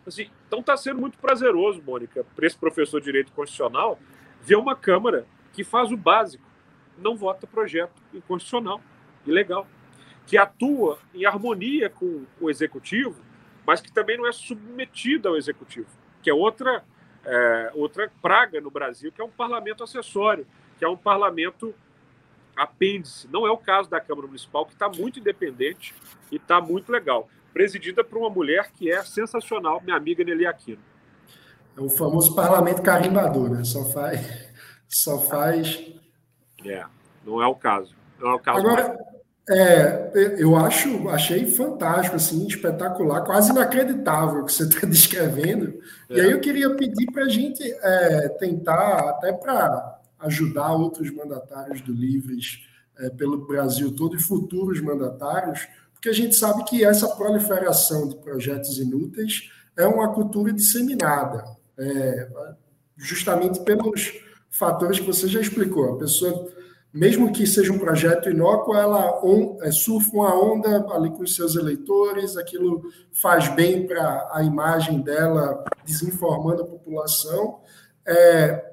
Assim, então está sendo muito prazeroso, Mônica, para esse professor de Direito Constitucional, ver uma Câmara que faz o básico, não vota projeto inconstitucional, ilegal que atua em harmonia com o executivo, mas que também não é submetida ao executivo, que é outra, é, outra praga no Brasil, que é um parlamento acessório, que é um parlamento apêndice. Não é o caso da Câmara Municipal, que está muito independente e está muito legal. Presidida por uma mulher que é sensacional, minha amiga Nelly Aquino. É o famoso parlamento carimbador, né? Só faz. Só faz. É, não é o caso. Não é o caso. Agora, é, eu acho, achei fantástico, assim, espetacular, quase inacreditável o que você está descrevendo. É. E aí eu queria pedir para a gente é, tentar, até para ajudar outros mandatários do Livres é, pelo Brasil todo e futuros mandatários, porque a gente sabe que essa proliferação de projetos inúteis é uma cultura disseminada, é, justamente pelos fatores que você já explicou. A pessoa mesmo que seja um projeto inócuo, ela on, é, surfa uma onda ali com os seus eleitores, aquilo faz bem para a imagem dela, desinformando a população. É,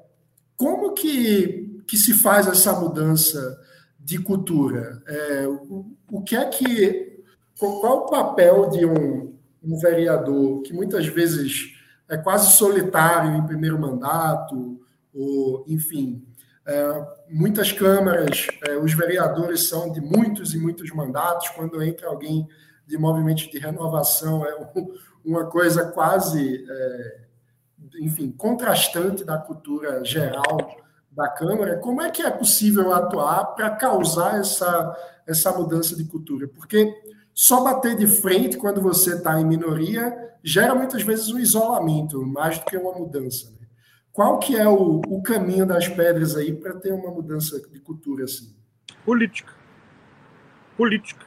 como que, que se faz essa mudança de cultura? É, o, o que é que qual o papel de um, um vereador que muitas vezes é quase solitário em primeiro mandato, ou, enfim, é, muitas câmaras, é, os vereadores são de muitos e muitos mandatos, quando entra alguém de movimento de renovação, é um, uma coisa quase, é, enfim, contrastante da cultura geral da Câmara. Como é que é possível atuar para causar essa, essa mudança de cultura? Porque só bater de frente quando você está em minoria gera muitas vezes um isolamento, mais do que uma mudança. Né? Qual que é o, o caminho das pedras aí para ter uma mudança de cultura assim? Política. Política.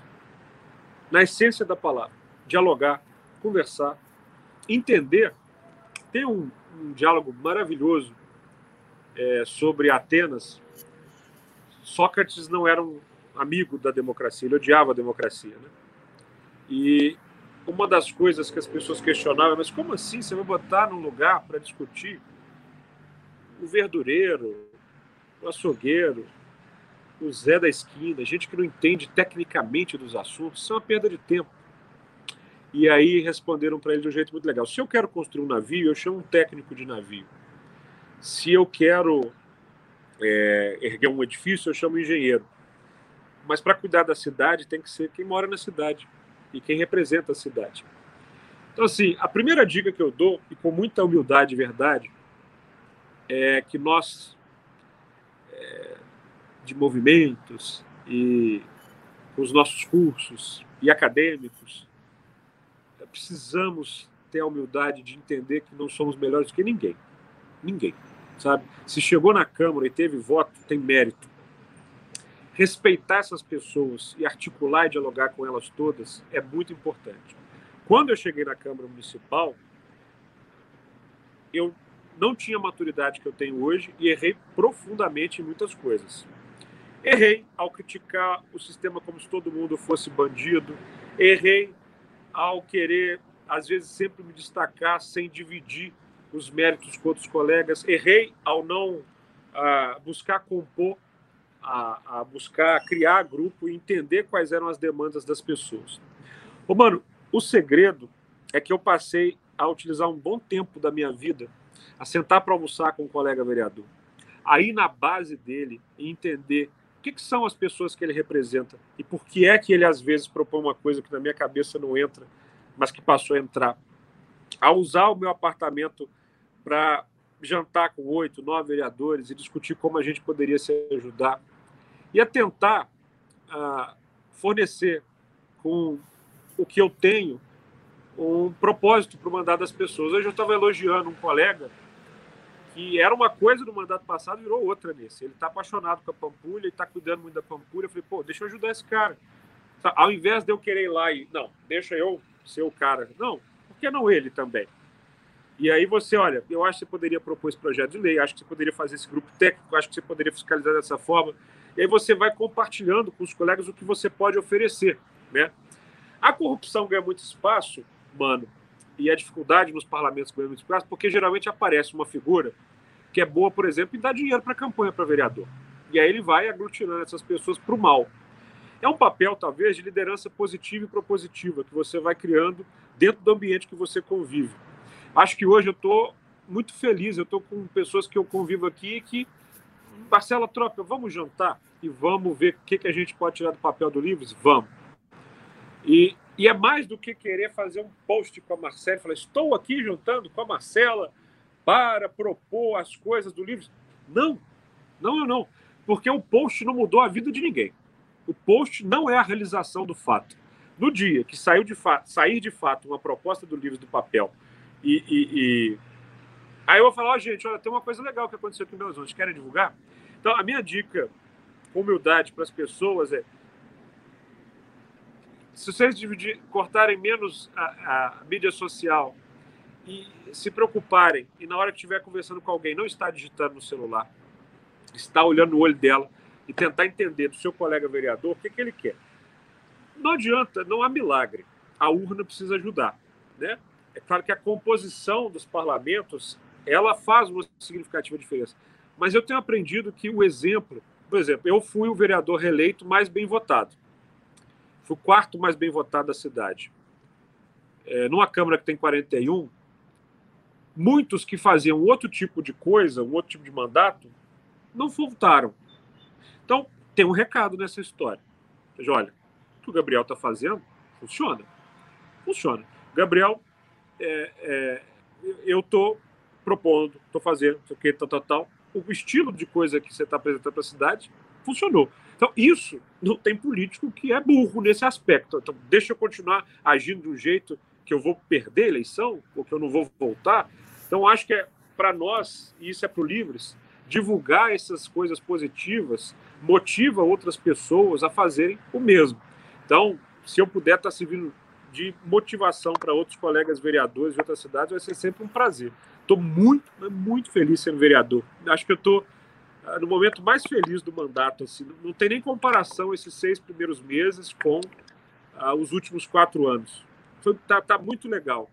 Na essência da palavra. Dialogar, conversar, entender. Tem um, um diálogo maravilhoso é, sobre Atenas. Sócrates não era um amigo da democracia, ele odiava a democracia. Né? E uma das coisas que as pessoas questionavam, mas como assim você vai botar num lugar para discutir o verdureiro, o açougueiro, o Zé da esquina, gente que não entende tecnicamente dos assuntos, isso é uma perda de tempo. E aí responderam para ele de um jeito muito legal: se eu quero construir um navio, eu chamo um técnico de navio. Se eu quero é, erguer um edifício, eu chamo um engenheiro. Mas para cuidar da cidade tem que ser quem mora na cidade e quem representa a cidade. Então, assim, a primeira dica que eu dou, e com muita humildade e verdade, é que nós, é, de movimentos e os nossos cursos e acadêmicos, precisamos ter a humildade de entender que não somos melhores que ninguém. Ninguém, sabe? Se chegou na Câmara e teve voto, tem mérito. Respeitar essas pessoas e articular e dialogar com elas todas é muito importante. Quando eu cheguei na Câmara Municipal, eu não tinha a maturidade que eu tenho hoje e errei profundamente em muitas coisas. Errei ao criticar o sistema como se todo mundo fosse bandido. Errei ao querer, às vezes, sempre me destacar sem dividir os méritos com outros colegas. Errei ao não ah, buscar compor, a, a, buscar criar grupo e entender quais eram as demandas das pessoas. Ô, mano, o segredo é que eu passei a utilizar um bom tempo da minha vida a sentar para almoçar com um colega vereador, aí na base dele entender o que, que, são as pessoas que ele representa e por que é que ele às vezes propõe uma coisa que na minha cabeça não entra, mas que passou a entrar. A usar o meu apartamento para jantar com oito, nove vereadores e discutir como a gente poderia se ajudar e a tentar uh, fornecer com o que eu tenho um propósito para o mandato das pessoas. Hoje eu estava elogiando um colega que era uma coisa no mandato passado virou outra nesse. Ele está apaixonado com a Pampulha, está cuidando muito da Pampulha. Eu falei, pô, deixa eu ajudar esse cara. Ao invés de eu querer ir lá e, não, deixa eu ser o cara. Não, por que não ele também? E aí você, olha, eu acho que você poderia propor esse projeto de lei, acho que você poderia fazer esse grupo técnico, acho que você poderia fiscalizar dessa forma. E aí você vai compartilhando com os colegas o que você pode oferecer, né? A corrupção ganha muito espaço, mano, e a dificuldade nos parlamentos espaço, porque geralmente aparece uma figura que é boa, por exemplo, em dar dinheiro para campanha para vereador. E aí ele vai aglutinando essas pessoas para o mal. É um papel, talvez, de liderança positiva e propositiva que você vai criando dentro do ambiente que você convive. Acho que hoje eu estou muito feliz, eu estou com pessoas que eu convivo aqui que, Marcela Tropa, vamos jantar e vamos ver o que, que a gente pode tirar do papel do Livros? Vamos. E, e é mais do que querer fazer um post com a Marcela falar: estou aqui jantando com a Marcela para propor as coisas do livro. Não, não, não, porque o post não mudou a vida de ninguém. O post não é a realização do fato. No dia que saiu de sair de fato uma proposta do livro do papel e, e, e... aí eu vou falar, oh, gente, olha, tem uma coisa legal que aconteceu aqui em Belo Horizonte, querem divulgar? Então, a minha dica, humildade para as pessoas é se vocês dividir, cortarem menos a, a mídia social e se preocuparem e na hora que estiver conversando com alguém não está digitando no celular, está olhando no olho dela e tentar entender do seu colega vereador o que, que ele quer. Não adianta, não há milagre. A urna precisa ajudar, né? É claro que a composição dos parlamentos ela faz uma significativa diferença. Mas eu tenho aprendido que o exemplo, por exemplo, eu fui o vereador reeleito mais bem votado. Fui o quarto mais bem votado da cidade. É, numa Câmara que tem 41, muitos que faziam outro tipo de coisa, um outro tipo de mandato, não votaram. Então, tem um recado nessa história. Veja, olha, o que o Gabriel está fazendo funciona. Funciona. Gabriel, é, é, eu estou propondo, estou fazendo, o que, tal, tal, tal. O estilo de coisa que você está apresentando para a cidade funcionou. Então, isso não tem político que é burro nesse aspecto. Então, deixa eu continuar agindo um jeito que eu vou perder a eleição, ou que eu não vou voltar. Então, acho que é para nós, e isso é para o Livres, divulgar essas coisas positivas motiva outras pessoas a fazerem o mesmo. Então, se eu puder estar tá servindo de motivação para outros colegas vereadores de outras cidades, vai ser sempre um prazer. Estou muito, muito feliz sendo vereador. Acho que eu estou no momento mais feliz do mandato. Assim, não tem nem comparação esses seis primeiros meses com uh, os últimos quatro anos. Está tá muito legal.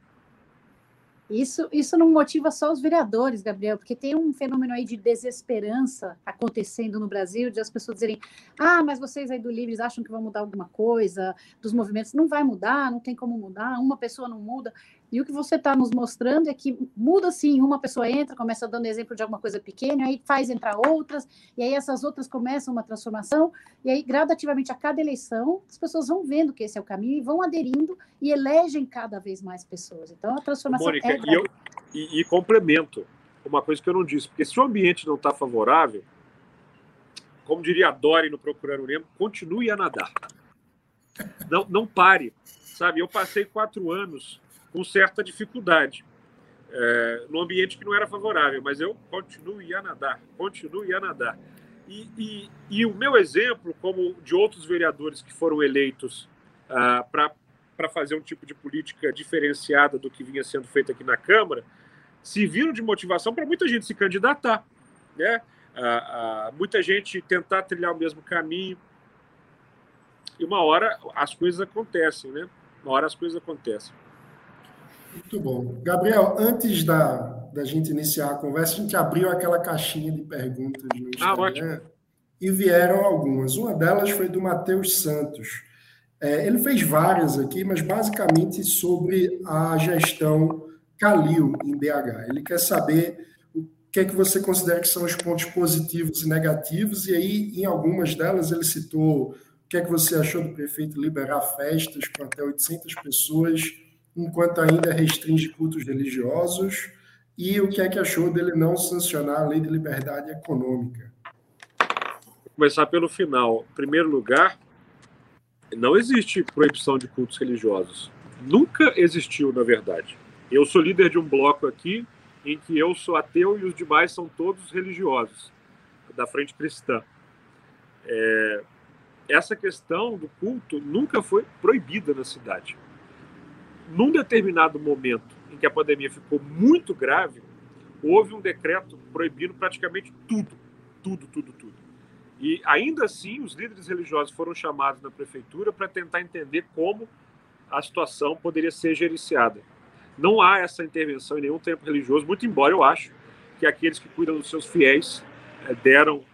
Isso, isso não motiva só os vereadores, Gabriel, porque tem um fenômeno aí de desesperança acontecendo no Brasil, de as pessoas dizerem: ah, mas vocês aí do Livres acham que vão mudar alguma coisa dos movimentos. Não vai mudar, não tem como mudar, uma pessoa não muda. E o que você está nos mostrando é que muda sim, uma pessoa entra, começa dando exemplo de alguma coisa pequena, aí faz entrar outras, e aí essas outras começam uma transformação, e aí gradativamente a cada eleição as pessoas vão vendo que esse é o caminho e vão aderindo e elegem cada vez mais pessoas. Então a transformação Mônica, é e, eu, e, e complemento uma coisa que eu não disse, porque se o ambiente não está favorável, como diria a Dori no Procurando Nemo, continue a nadar. Não, não pare, sabe? Eu passei quatro anos com certa dificuldade, é, num ambiente que não era favorável, mas eu continuo a nadar, continuo a nadar. E, e, e, o meu exemplo, como de outros vereadores que foram eleitos ah, para fazer um tipo de política diferenciada do que vinha sendo feito aqui na Câmara, serviram de motivação para muita gente se candidatar, né? Ah, ah, muita gente tentar trilhar o mesmo caminho. E uma hora as coisas acontecem, né? Uma hora as coisas acontecem. Muito bom. Gabriel, antes da, da gente iniciar a conversa, a gente abriu aquela caixinha de perguntas no ah, Instagram ah, e vieram algumas. Uma delas foi do Matheus Santos. É, ele fez várias aqui, mas basicamente sobre a gestão Calil em BH. Ele quer saber o que é que você considera que são os pontos positivos e negativos, e aí, em algumas delas, ele citou o que é que você achou do prefeito liberar festas com até 800 pessoas enquanto ainda restringe cultos religiosos, e o que é que achou dele não sancionar a lei de liberdade econômica? Vou começar pelo final. Em primeiro lugar, não existe proibição de cultos religiosos. Nunca existiu, na verdade. Eu sou líder de um bloco aqui em que eu sou ateu e os demais são todos religiosos, da frente cristã. É, essa questão do culto nunca foi proibida na cidade num determinado momento em que a pandemia ficou muito grave, houve um decreto proibindo praticamente tudo, tudo, tudo, tudo. E ainda assim, os líderes religiosos foram chamados na prefeitura para tentar entender como a situação poderia ser gerenciada. Não há essa intervenção em nenhum tempo religioso, muito embora eu acho que aqueles que cuidam dos seus fiéis é, deram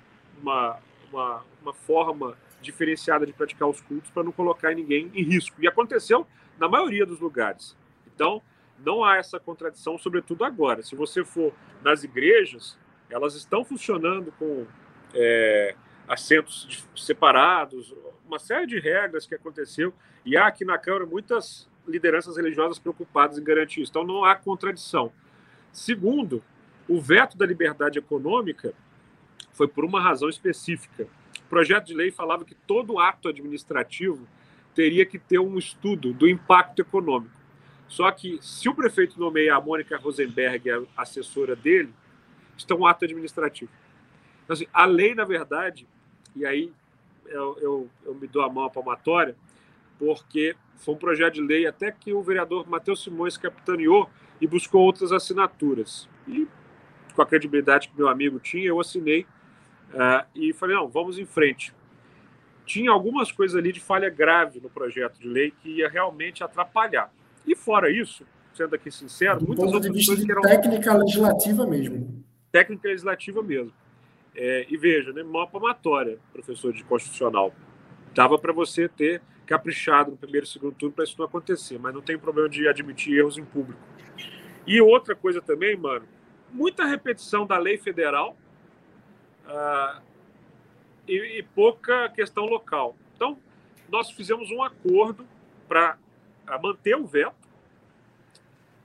uma, uma, uma forma diferenciada de praticar os cultos para não colocar ninguém em risco. E aconteceu na maioria dos lugares. Então, não há essa contradição, sobretudo agora. Se você for nas igrejas, elas estão funcionando com é, assentos separados, uma série de regras que aconteceu. E há aqui na Câmara muitas lideranças religiosas preocupadas em garantir isso. Então, não há contradição. Segundo, o veto da liberdade econômica foi por uma razão específica. O projeto de lei falava que todo ato administrativo teria que ter um estudo do impacto econômico. Só que, se o prefeito nomeia a Mônica Rosenberg, a assessora dele, está um ato administrativo. Então, assim, a lei, na verdade, e aí eu, eu, eu me dou a mão à palmatória, porque foi um projeto de lei até que o vereador Matheus Simões capitaneou e buscou outras assinaturas. E, com a credibilidade que meu amigo tinha, eu assinei uh, e falei: não, vamos em frente tinha algumas coisas ali de falha grave no projeto de lei que ia realmente atrapalhar. E fora isso, sendo aqui sincero, Do muitas ponto outras de vista de eram... técnica legislativa mesmo. Técnica legislativa mesmo. É, e veja, né, maior palmatória, professor de constitucional. Dava para você ter caprichado no primeiro e segundo turno para isso não acontecer, mas não tem problema de admitir erros em público. E outra coisa também, mano, muita repetição da lei federal uh, e, e, pouca questão local. Então, nós fizemos um acordo para manter o veto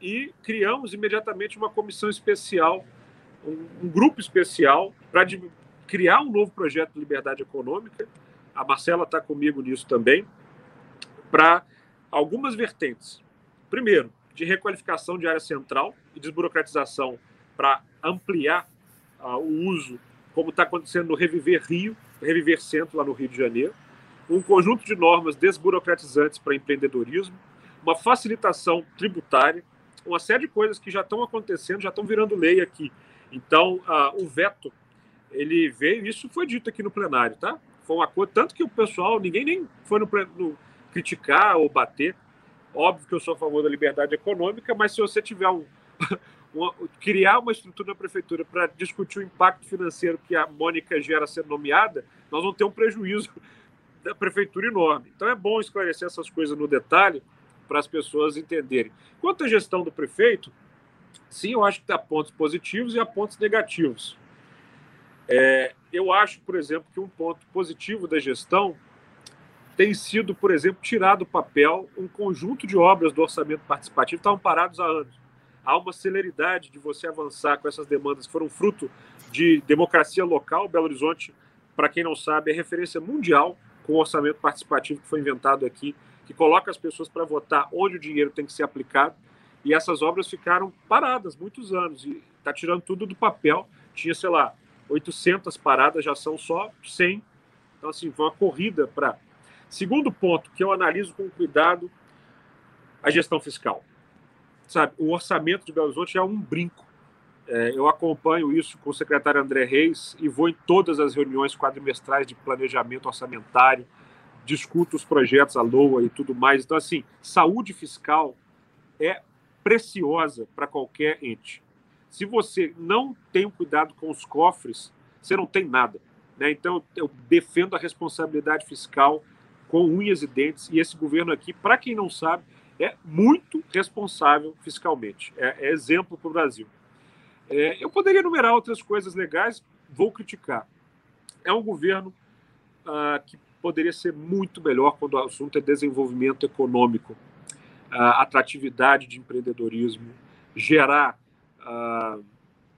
e criamos imediatamente uma comissão especial, um, um grupo especial para criar um novo projeto de liberdade econômica. A Marcela está comigo nisso também, para algumas vertentes. Primeiro, de requalificação de área central e desburocratização para ampliar uh, o uso, como está acontecendo no Reviver Rio, Reviver Centro, lá no Rio de Janeiro. Um conjunto de normas desburocratizantes para empreendedorismo, uma facilitação tributária, uma série de coisas que já estão acontecendo, já estão virando lei aqui. Então, uh, o veto, ele veio, isso foi dito aqui no plenário, tá? Foi um acordo, tanto que o pessoal, ninguém nem foi no, no criticar ou bater. Óbvio que eu sou a favor da liberdade econômica, mas se você tiver um, uma, criar uma estrutura na prefeitura para discutir o impacto financeiro que a Mônica gera sendo nomeada, nós vamos ter um prejuízo da prefeitura enorme. Então é bom esclarecer essas coisas no detalhe para as pessoas entenderem. Quanto à gestão do prefeito, sim, eu acho que há pontos positivos e há pontos negativos. É, eu acho, por exemplo, que um ponto positivo da gestão tem sido, por exemplo, tirar do papel um conjunto de obras do orçamento participativo que estavam parados há anos. Há uma celeridade de você avançar com essas demandas que foram fruto de democracia local. Belo Horizonte, para quem não sabe, é referência mundial com o orçamento participativo que foi inventado aqui, que coloca as pessoas para votar onde o dinheiro tem que ser aplicado. E essas obras ficaram paradas muitos anos e está tirando tudo do papel. Tinha, sei lá, 800 paradas, já são só 100. Então, assim, foi uma corrida para. Segundo ponto, que eu analiso com cuidado a gestão fiscal. Sabe, o orçamento de Belo Horizonte é um brinco é, eu acompanho isso com o secretário André Reis e vou em todas as reuniões quadrimestrais de planejamento orçamentário, discuto os projetos, a LOA e tudo mais. Então, assim, saúde fiscal é preciosa para qualquer ente. Se você não tem cuidado com os cofres, você não tem nada. Né? Então, eu defendo a responsabilidade fiscal com unhas e dentes. E esse governo aqui, para quem não sabe, é muito responsável fiscalmente. É, é exemplo para o Brasil. É, eu poderia enumerar outras coisas legais, vou criticar. É um governo ah, que poderia ser muito melhor quando o assunto é desenvolvimento econômico, ah, atratividade de empreendedorismo, gerar ah,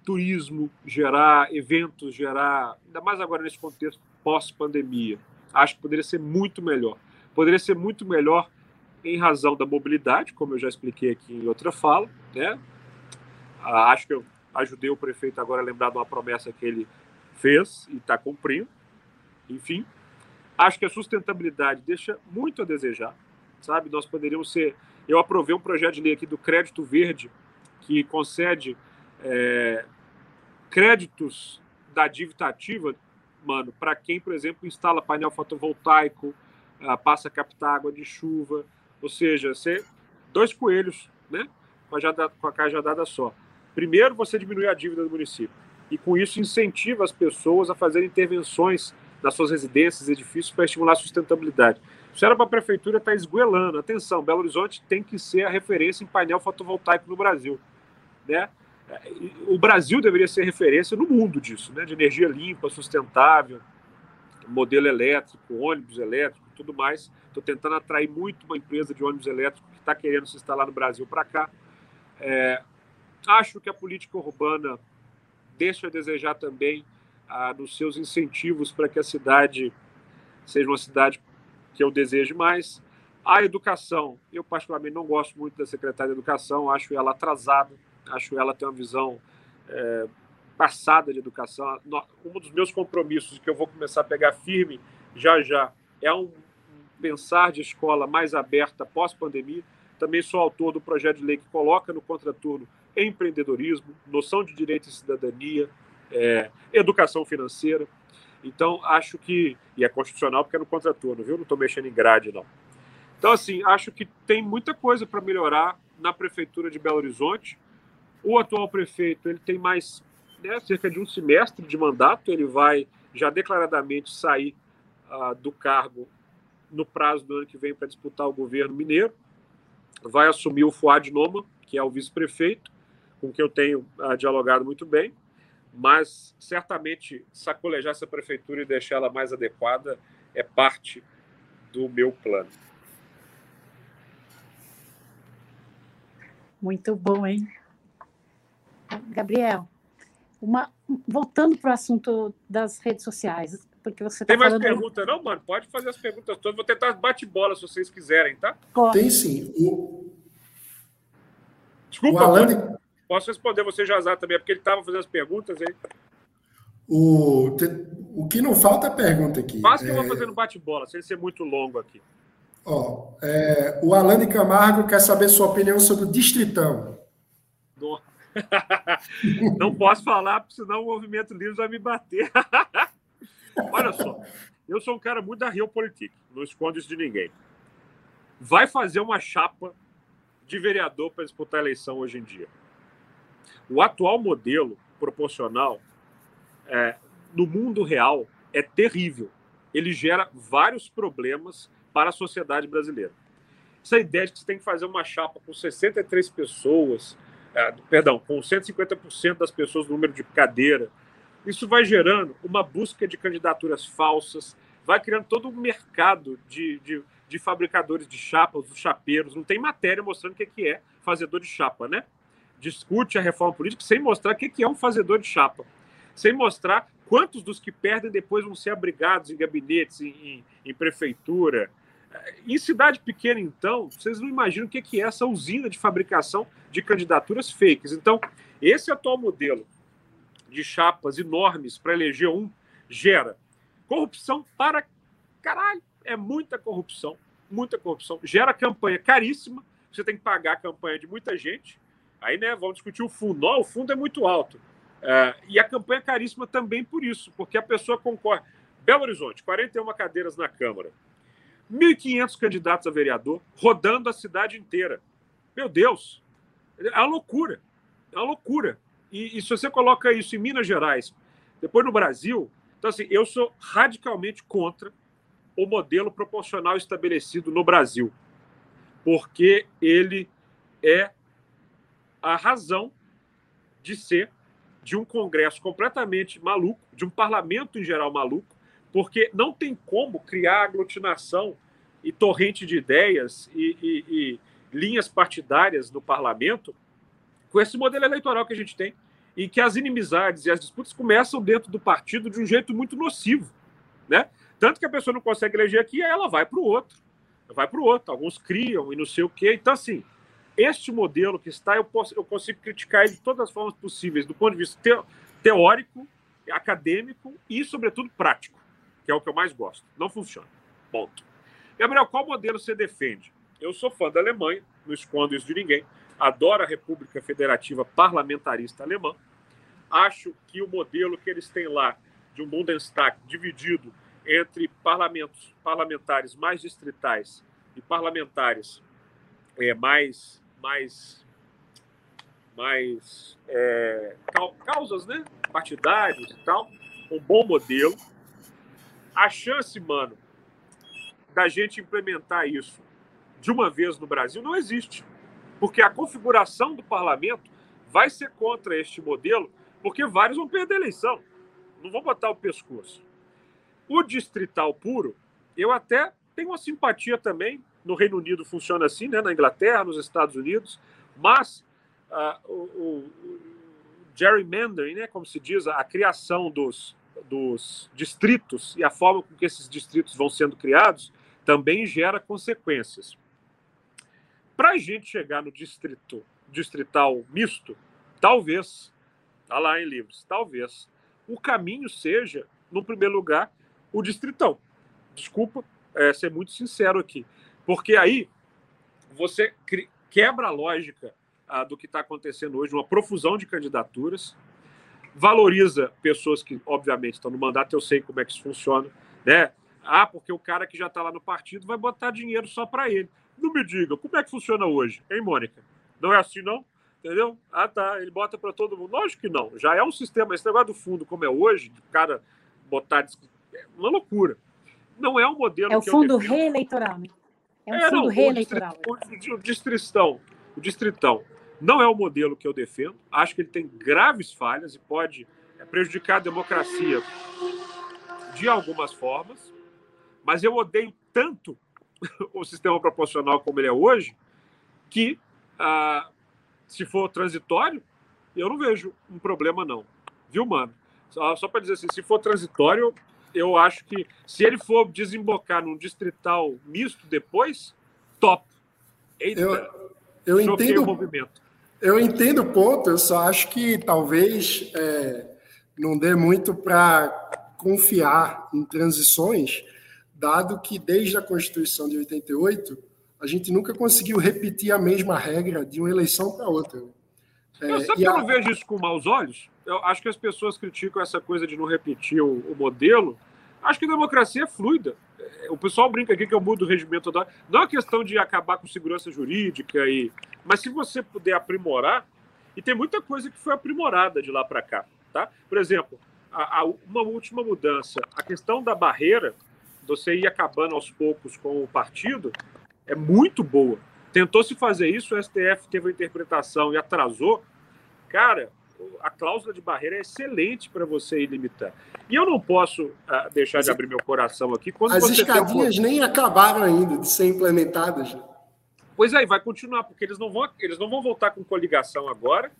turismo, gerar eventos, gerar, ainda mais agora nesse contexto pós-pandemia. Acho que poderia ser muito melhor. Poderia ser muito melhor em razão da mobilidade, como eu já expliquei aqui em outra fala, né? acho que eu ajudei o prefeito agora a lembrar de uma promessa que ele fez e está cumprindo. Enfim, acho que a sustentabilidade deixa muito a desejar, sabe? Nós poderíamos ser. Eu aprovei um projeto de lei aqui do Crédito Verde, que concede é, créditos da dívida ativa, mano, para quem, por exemplo, instala painel fotovoltaico, uh, passa a captar água de chuva, ou seja, ser dois coelhos, né? Com a, jada, com a cajadada só. Primeiro, você diminui a dívida do município e, com isso, incentiva as pessoas a fazerem intervenções nas suas residências, edifícios, para estimular a sustentabilidade. Isso era para a prefeitura estar tá esgoelando. Atenção, Belo Horizonte tem que ser a referência em painel fotovoltaico no Brasil. Né? O Brasil deveria ser referência no mundo disso, né? de energia limpa, sustentável, modelo elétrico, ônibus elétrico, tudo mais. Estou tentando atrair muito uma empresa de ônibus elétrico que está querendo se instalar no Brasil para cá. É, Acho que a política urbana deixa a desejar também ah, nos seus incentivos para que a cidade seja uma cidade que eu deseje mais. A educação, eu particularmente não gosto muito da secretária de Educação, acho ela atrasada, acho ela ter uma visão é, passada de educação. Um dos meus compromissos que eu vou começar a pegar firme já já é um pensar de escola mais aberta pós-pandemia. Também sou autor do projeto de lei que coloca no contraturno empreendedorismo, noção de direito e cidadania, é, educação financeira. Então, acho que. E é constitucional porque é no contraturno, viu? Não estou mexendo em grade, não. Então, assim, acho que tem muita coisa para melhorar na Prefeitura de Belo Horizonte. O atual prefeito ele tem mais né, cerca de um semestre de mandato, ele vai já declaradamente sair uh, do cargo no prazo do ano que vem para disputar o governo mineiro. Vai assumir o Fuad Noma, que é o vice-prefeito, com quem eu tenho uh, dialogado muito bem, mas certamente sacolejar essa prefeitura e deixar ela mais adequada é parte do meu plano. Muito bom, hein? Gabriel, uma, voltando para o assunto das redes sociais, porque você tá Tem mais perguntas, não, mano? Pode fazer as perguntas todas. Vou tentar bate-bola se vocês quiserem, tá? Pode. Tem sim. O... Desculpa, o Alan... posso responder você, Jazar, também, porque ele estava fazendo as perguntas aí. O, o que não falta é pergunta aqui. Mas que é... eu vou é- fazer no bate-bola, sem ser muito longo aqui. Ó, é, o Alan de Camargo quer saber sua opinião sobre o Distritão. Não posso falar, senão o movimento livre vai me bater. Olha só, eu sou um cara muito da Realpolitik, não escondo isso de ninguém. Vai fazer uma chapa de vereador para disputar a eleição hoje em dia. O atual modelo proporcional é, no mundo real é terrível. Ele gera vários problemas para a sociedade brasileira. Essa ideia de que você tem que fazer uma chapa com 63 pessoas, é, perdão, com 150% das pessoas no número de cadeira, isso vai gerando uma busca de candidaturas falsas, vai criando todo um mercado de, de, de fabricadores de chapas, os chapeiros. Não tem matéria mostrando o que é fazedor de chapa, né? Discute a reforma política sem mostrar o que é um fazedor de chapa, sem mostrar quantos dos que perdem depois vão ser abrigados em gabinetes, em, em, em prefeitura, em cidade pequena, então, vocês não imaginam o que é essa usina de fabricação de candidaturas fakes. Então, esse atual modelo de chapas enormes para eleger um gera corrupção para caralho. É muita corrupção, muita corrupção. Gera campanha caríssima, você tem que pagar a campanha de muita gente. Aí, né, vamos discutir o fundo. Oh, o fundo é muito alto. É, e a campanha é caríssima também por isso, porque a pessoa concorre. Belo Horizonte, 41 cadeiras na Câmara. 1.500 candidatos a vereador rodando a cidade inteira. Meu Deus, é uma loucura. É uma loucura. E, e, se você coloca isso em Minas Gerais, depois no Brasil, então assim, eu sou radicalmente contra o modelo proporcional estabelecido no Brasil, porque ele é a razão de ser de um Congresso completamente maluco, de um parlamento em geral maluco, porque não tem como criar aglutinação e torrente de ideias e, e, e linhas partidárias no parlamento com esse modelo eleitoral que a gente tem, em que as inimizades e as disputas começam dentro do partido de um jeito muito nocivo, né? Tanto que a pessoa não consegue eleger aqui, aí ela vai para o outro, vai para o outro. Alguns criam e não sei o quê. Então, assim, este modelo que está, eu, posso, eu consigo criticar ele de todas as formas possíveis, do ponto de vista teórico, acadêmico e, sobretudo, prático que é o que eu mais gosto. Não funciona. Ponto. Gabriel, qual modelo você defende? Eu sou fã da Alemanha, não escondo isso de ninguém. Adoro a República Federativa Parlamentarista Alemã. Acho que o modelo que eles têm lá, de um Bundestag dividido entre parlamentos, parlamentares mais distritais e parlamentares é, mais, mais, mais é, causas né? partidários e tal, um bom modelo a chance, mano, da gente implementar isso de uma vez no Brasil não existe. Porque a configuração do parlamento vai ser contra este modelo, porque vários vão perder a eleição. Não vão botar o pescoço. O distrital puro, eu até tenho uma simpatia também. No Reino Unido funciona assim, né? na Inglaterra, nos Estados Unidos, mas uh, o, o, gerrymandering, né? como se diz, a, a criação dos, dos distritos e a forma com que esses distritos vão sendo criados também gera consequências. Para a gente chegar no distrito distrital misto, talvez, está lá em livros, talvez o caminho seja, no primeiro lugar, o distritão. Desculpa é, ser muito sincero aqui, porque aí você quebra a lógica ah, do que está acontecendo hoje, uma profusão de candidaturas, valoriza pessoas que, obviamente, estão no mandato, eu sei como é que isso funciona, né? Ah, porque o cara que já está lá no partido vai botar dinheiro só para ele. Não me diga, como é que funciona hoje, hein, Mônica? Não é assim, não? Entendeu? Ah, tá, ele bota para todo mundo. Lógico que não. Já é um sistema, esse negócio do fundo, como é hoje, de cara botar. É uma loucura. não é um modelo. É o fundo reeleitoral, né? É um é, fundo não, reeleitoral. O, o, o, distritão, o distritão não é o modelo que eu defendo. Acho que ele tem graves falhas e pode é, prejudicar a democracia de algumas formas. Mas eu odeio tanto o sistema proporcional como ele é hoje que, ah, se for transitório, eu não vejo um problema, não. Viu, mano? Só, só para dizer assim, se for transitório, eu acho que se ele for desembocar num distrital misto depois, top. Eita, eu, eu entendo o movimento. Eu entendo o ponto, eu só acho que talvez é, não dê muito para confiar em transições, dado que desde a Constituição de 88 a gente nunca conseguiu repetir a mesma regra de uma eleição para outra. É, eu, sabe que a... eu não vejo isso com maus olhos? Eu acho que as pessoas criticam essa coisa de não repetir o, o modelo. Acho que a democracia é fluida. É, o pessoal brinca aqui que eu mudo o regimento da. Não é questão de acabar com segurança jurídica, e... mas se você puder aprimorar, e tem muita coisa que foi aprimorada de lá para cá. Tá? Por exemplo, a, a, uma última mudança, a questão da barreira, você ir acabando aos poucos com o partido, é muito boa. Tentou se fazer isso, o STF teve uma interpretação e atrasou. Cara, a cláusula de barreira é excelente para você ir limitar. E eu não posso uh, deixar de abrir meu coração aqui. Quando As escadinhas um... nem acabaram ainda de ser implementadas. Pois aí, vai continuar, porque eles não, vão, eles não vão voltar com coligação agora,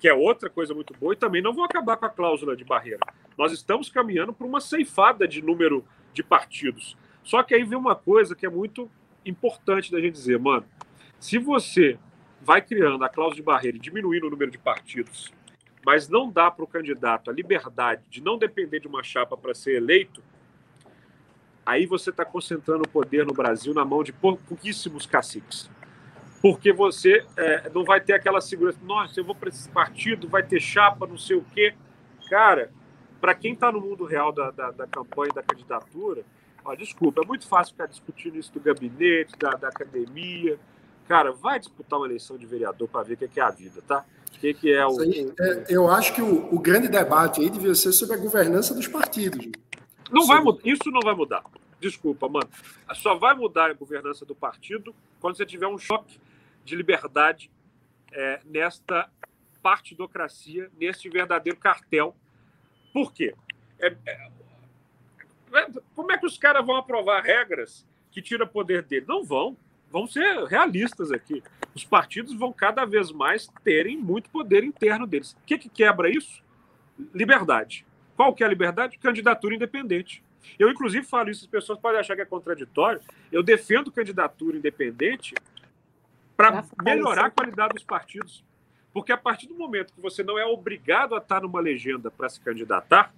que é outra coisa muito boa, e também não vão acabar com a cláusula de barreira. Nós estamos caminhando para uma ceifada de número de partidos. Só que aí vem uma coisa que é muito importante da gente dizer, mano. Se você vai criando a cláusula de barreira e diminuindo o número de partidos, mas não dá para o candidato a liberdade de não depender de uma chapa para ser eleito, aí você está concentrando o poder no Brasil na mão de pouquíssimos caciques. Porque você é, não vai ter aquela segurança, nossa, eu vou para esse partido, vai ter chapa, não sei o quê. Cara, para quem está no mundo real da, da, da campanha da candidatura, ó, desculpa, é muito fácil ficar discutindo isso do gabinete, da, da academia. Cara, vai disputar uma eleição de vereador para ver o que é a vida, tá? O que, que é o. Aí, é, eu acho que o, o, grande debate aí devia ser sobre a governança dos partidos. Não sobre... vai mudar, isso não vai mudar. Desculpa, mano. Só vai mudar a governança do partido quando você tiver um choque de liberdade é, nesta partidocracia, neste verdadeiro cartel. Por quê? É, é, é como é que os caras vão aprovar regras que tiram poder dele? Não vão vamos ser realistas aqui. Os partidos vão cada vez mais terem muito poder interno deles. O que, que quebra isso? Liberdade. Qual que é a liberdade? Candidatura independente. Eu, inclusive, falo isso, as pessoas podem achar que é contraditório. Eu defendo candidatura independente para melhorar a qualidade dos partidos. Porque a partir do momento que você não é obrigado a estar numa legenda para se candidatar,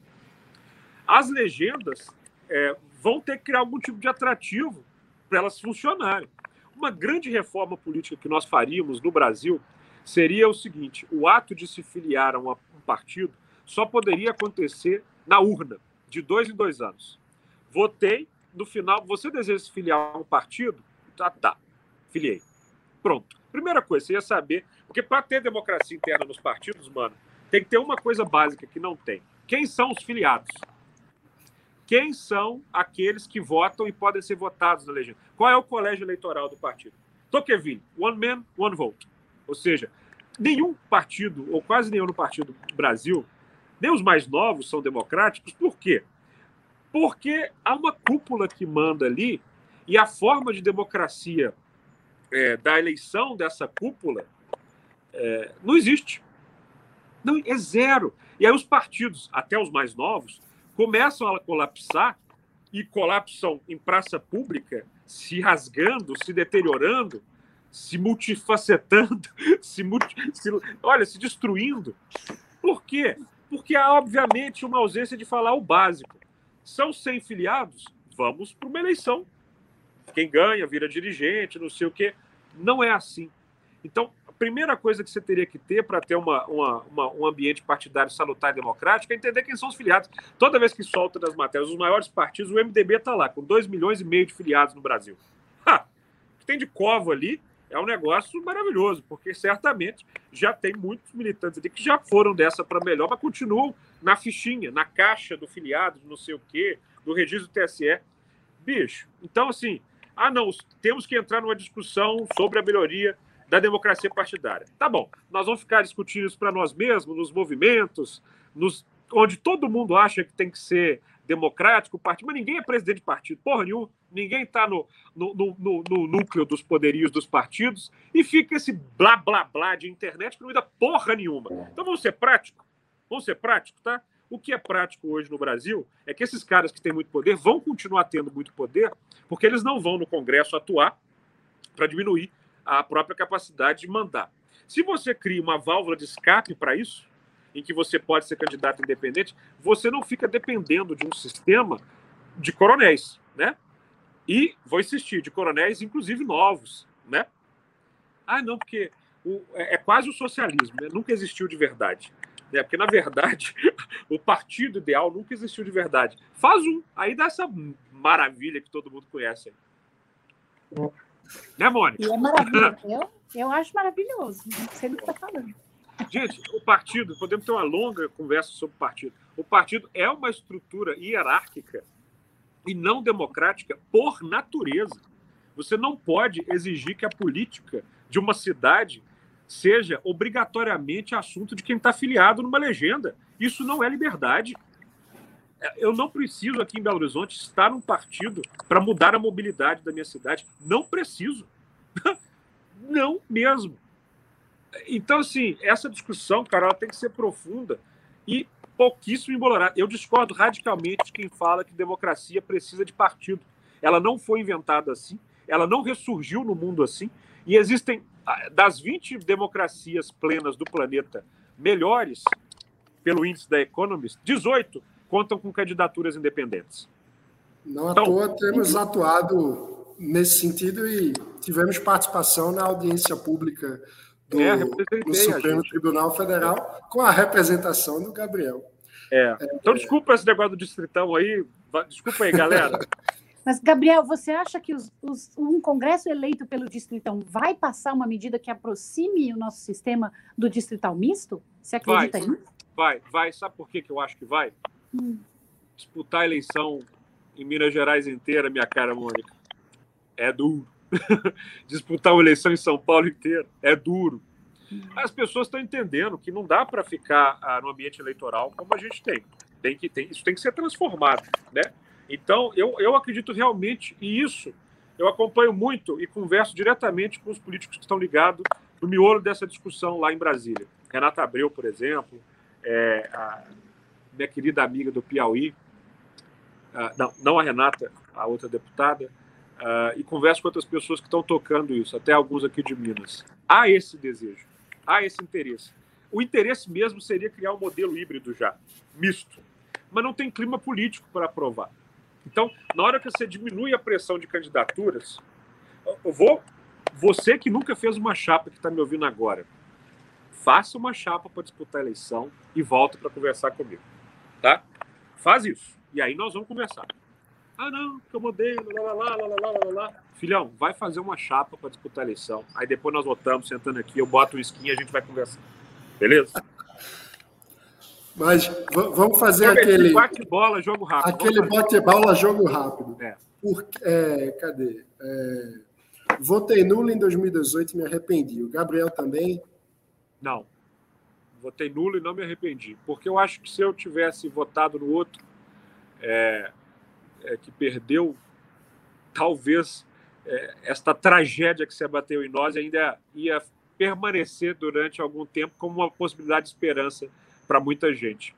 as legendas é, vão ter que criar algum tipo de atrativo para elas funcionarem. Uma grande reforma política que nós faríamos no Brasil seria o seguinte: o ato de se filiar a um partido só poderia acontecer na urna, de dois em dois anos. Votei, no final, você deseja se filiar a um partido? Tá, tá, filiei. Pronto. Primeira coisa, você ia saber, porque para ter democracia interna nos partidos, mano, tem que ter uma coisa básica que não tem. Quem são os filiados? quem são aqueles que votam e podem ser votados na legenda. Qual é o colégio eleitoral do partido? Tocqueville, one man, one vote. Ou seja, nenhum partido, ou quase nenhum partido do Brasil, nem os mais novos são democráticos. Por quê? Porque há uma cúpula que manda ali e a forma de democracia é, da eleição dessa cúpula é, não existe. Não, é zero. E aí os partidos, até os mais novos, começam a colapsar e colapsam em praça pública, se rasgando, se deteriorando, se multifacetando, se, multi, se olha, se destruindo. Por quê? Porque há, obviamente, uma ausência de falar o básico. São 100 filiados? Vamos para uma eleição. Quem ganha vira dirigente, não sei o quê. Não é assim. Então, primeira coisa que você teria que ter para ter uma, uma, uma, um ambiente partidário salutar e democrático é entender quem são os filiados. Toda vez que solta das matérias os maiores partidos, o MDB está lá, com 2 milhões e meio de filiados no Brasil. Ha! O que tem de covo ali é um negócio maravilhoso, porque certamente já tem muitos militantes ali que já foram dessa para melhor, mas continuam na fichinha, na caixa do filiado, não sei o quê, do registro do TSE. Bicho, então assim, ah não, temos que entrar numa discussão sobre a melhoria da democracia partidária. Tá bom, nós vamos ficar discutindo isso para nós mesmos, nos movimentos, nos, onde todo mundo acha que tem que ser democrático partido, mas ninguém é presidente de partido, porra nenhuma, ninguém está no, no, no, no, núcleo dos poderios dos partidos e fica esse blá blá blá de internet que não dá porra nenhuma. Então vamos ser práticos, vamos ser práticos, tá? O que é prático hoje no Brasil é que esses caras que têm muito poder vão continuar tendo muito poder, porque eles não vão no Congresso atuar para diminuir a própria capacidade de mandar. Se você cria uma válvula de escape para isso, em que você pode ser candidato independente, você não fica dependendo de um sistema de coronéis, né? E vou insistir, de coronéis, inclusive novos, né? Ah, não, porque o, é, é quase o socialismo, né? nunca existiu de verdade. Né? Porque, na verdade, o partido ideal nunca existiu de verdade. Faz um, aí dá essa maravilha que todo mundo conhece. Né, Mônica? E é maravilhoso. Eu, eu acho maravilhoso. Não sei do que está falando. Gente, o partido, podemos ter uma longa conversa sobre o partido. O partido é uma estrutura hierárquica e não democrática por natureza. Você não pode exigir que a política de uma cidade seja obrigatoriamente assunto de quem está afiliado numa legenda. Isso não é liberdade. Eu não preciso aqui em Belo Horizonte estar num partido para mudar a mobilidade da minha cidade. Não preciso. Não mesmo. Então, assim, essa discussão, cara, ela tem que ser profunda e pouquíssimo embolorada. Eu discordo radicalmente de quem fala que democracia precisa de partido. Ela não foi inventada assim, ela não ressurgiu no mundo assim, e existem, das 20 democracias plenas do planeta melhores, pelo índice da Economist, 18 contam com candidaturas independentes. Não então, à toa temos atuado nesse sentido e tivemos participação na audiência pública do, é, do Supremo Tribunal Federal com a representação do Gabriel. É. Então, desculpa esse negócio do distritão aí. Desculpa aí, galera. Mas, Gabriel, você acha que os, os, um Congresso eleito pelo Distritão vai passar uma medida que aproxime o nosso sistema do Distrital misto? Você acredita vai, nisso? Vai, vai. Sabe por que, que eu acho que vai? Hum. Disputar a eleição em Minas Gerais inteira, minha cara, Mônica, é duro. disputar uma eleição em São Paulo inteiro é duro. As pessoas estão entendendo que não dá para ficar ah, no ambiente eleitoral como a gente tem. tem, que, tem isso tem que ser transformado. Né? Então, eu, eu acredito realmente, e isso eu acompanho muito e converso diretamente com os políticos que estão ligados no miolo dessa discussão lá em Brasília. Renata Abreu, por exemplo, é, a minha querida amiga do Piauí, ah, não, não a Renata, a outra deputada, e converso com outras pessoas que estão tocando isso, até alguns aqui de Minas. Há esse desejo, há esse interesse. O interesse mesmo seria criar um modelo híbrido já, misto, mas não tem clima político para aprovar. Então, na hora que você diminui a pressão de candidaturas, eu vou, você que nunca fez uma chapa que está me ouvindo agora, faça uma chapa para disputar a eleição e volte para conversar comigo, tá? Faz isso. E aí nós vamos conversar. Ah, não, que eu mudei, lá, lá, lá, lá, lá, lá. Filhão, vai fazer uma chapa para disputar a eleição. Aí depois nós votamos, sentando aqui, eu boto o skin e a gente vai conversar. Beleza? Mas vamos fazer aquele. Bate-bola, jogo rápido. Aquele bate-bola, jogo rápido. É. Por, é, cadê? É, votei nulo em 2018 e me arrependi. O Gabriel também? Não. Votei nulo e não me arrependi. Porque eu acho que se eu tivesse votado no outro, é, é, que perdeu, talvez esta tragédia que se abateu em nós ainda ia permanecer durante algum tempo como uma possibilidade de esperança para muita gente.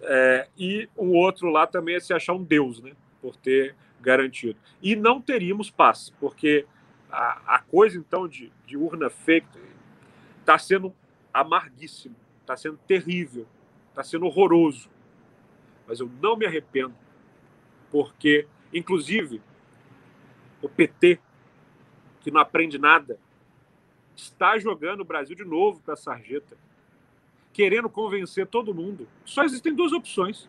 É, e um outro lá também é se achar um Deus, né? Por ter garantido. E não teríamos paz, porque a, a coisa, então, de, de urna fake está sendo amarguíssimo, está sendo terrível, está sendo horroroso. Mas eu não me arrependo porque, inclusive, o PT, que não aprende nada, está jogando o Brasil de novo para a sarjeta, querendo convencer todo mundo. Só existem duas opções.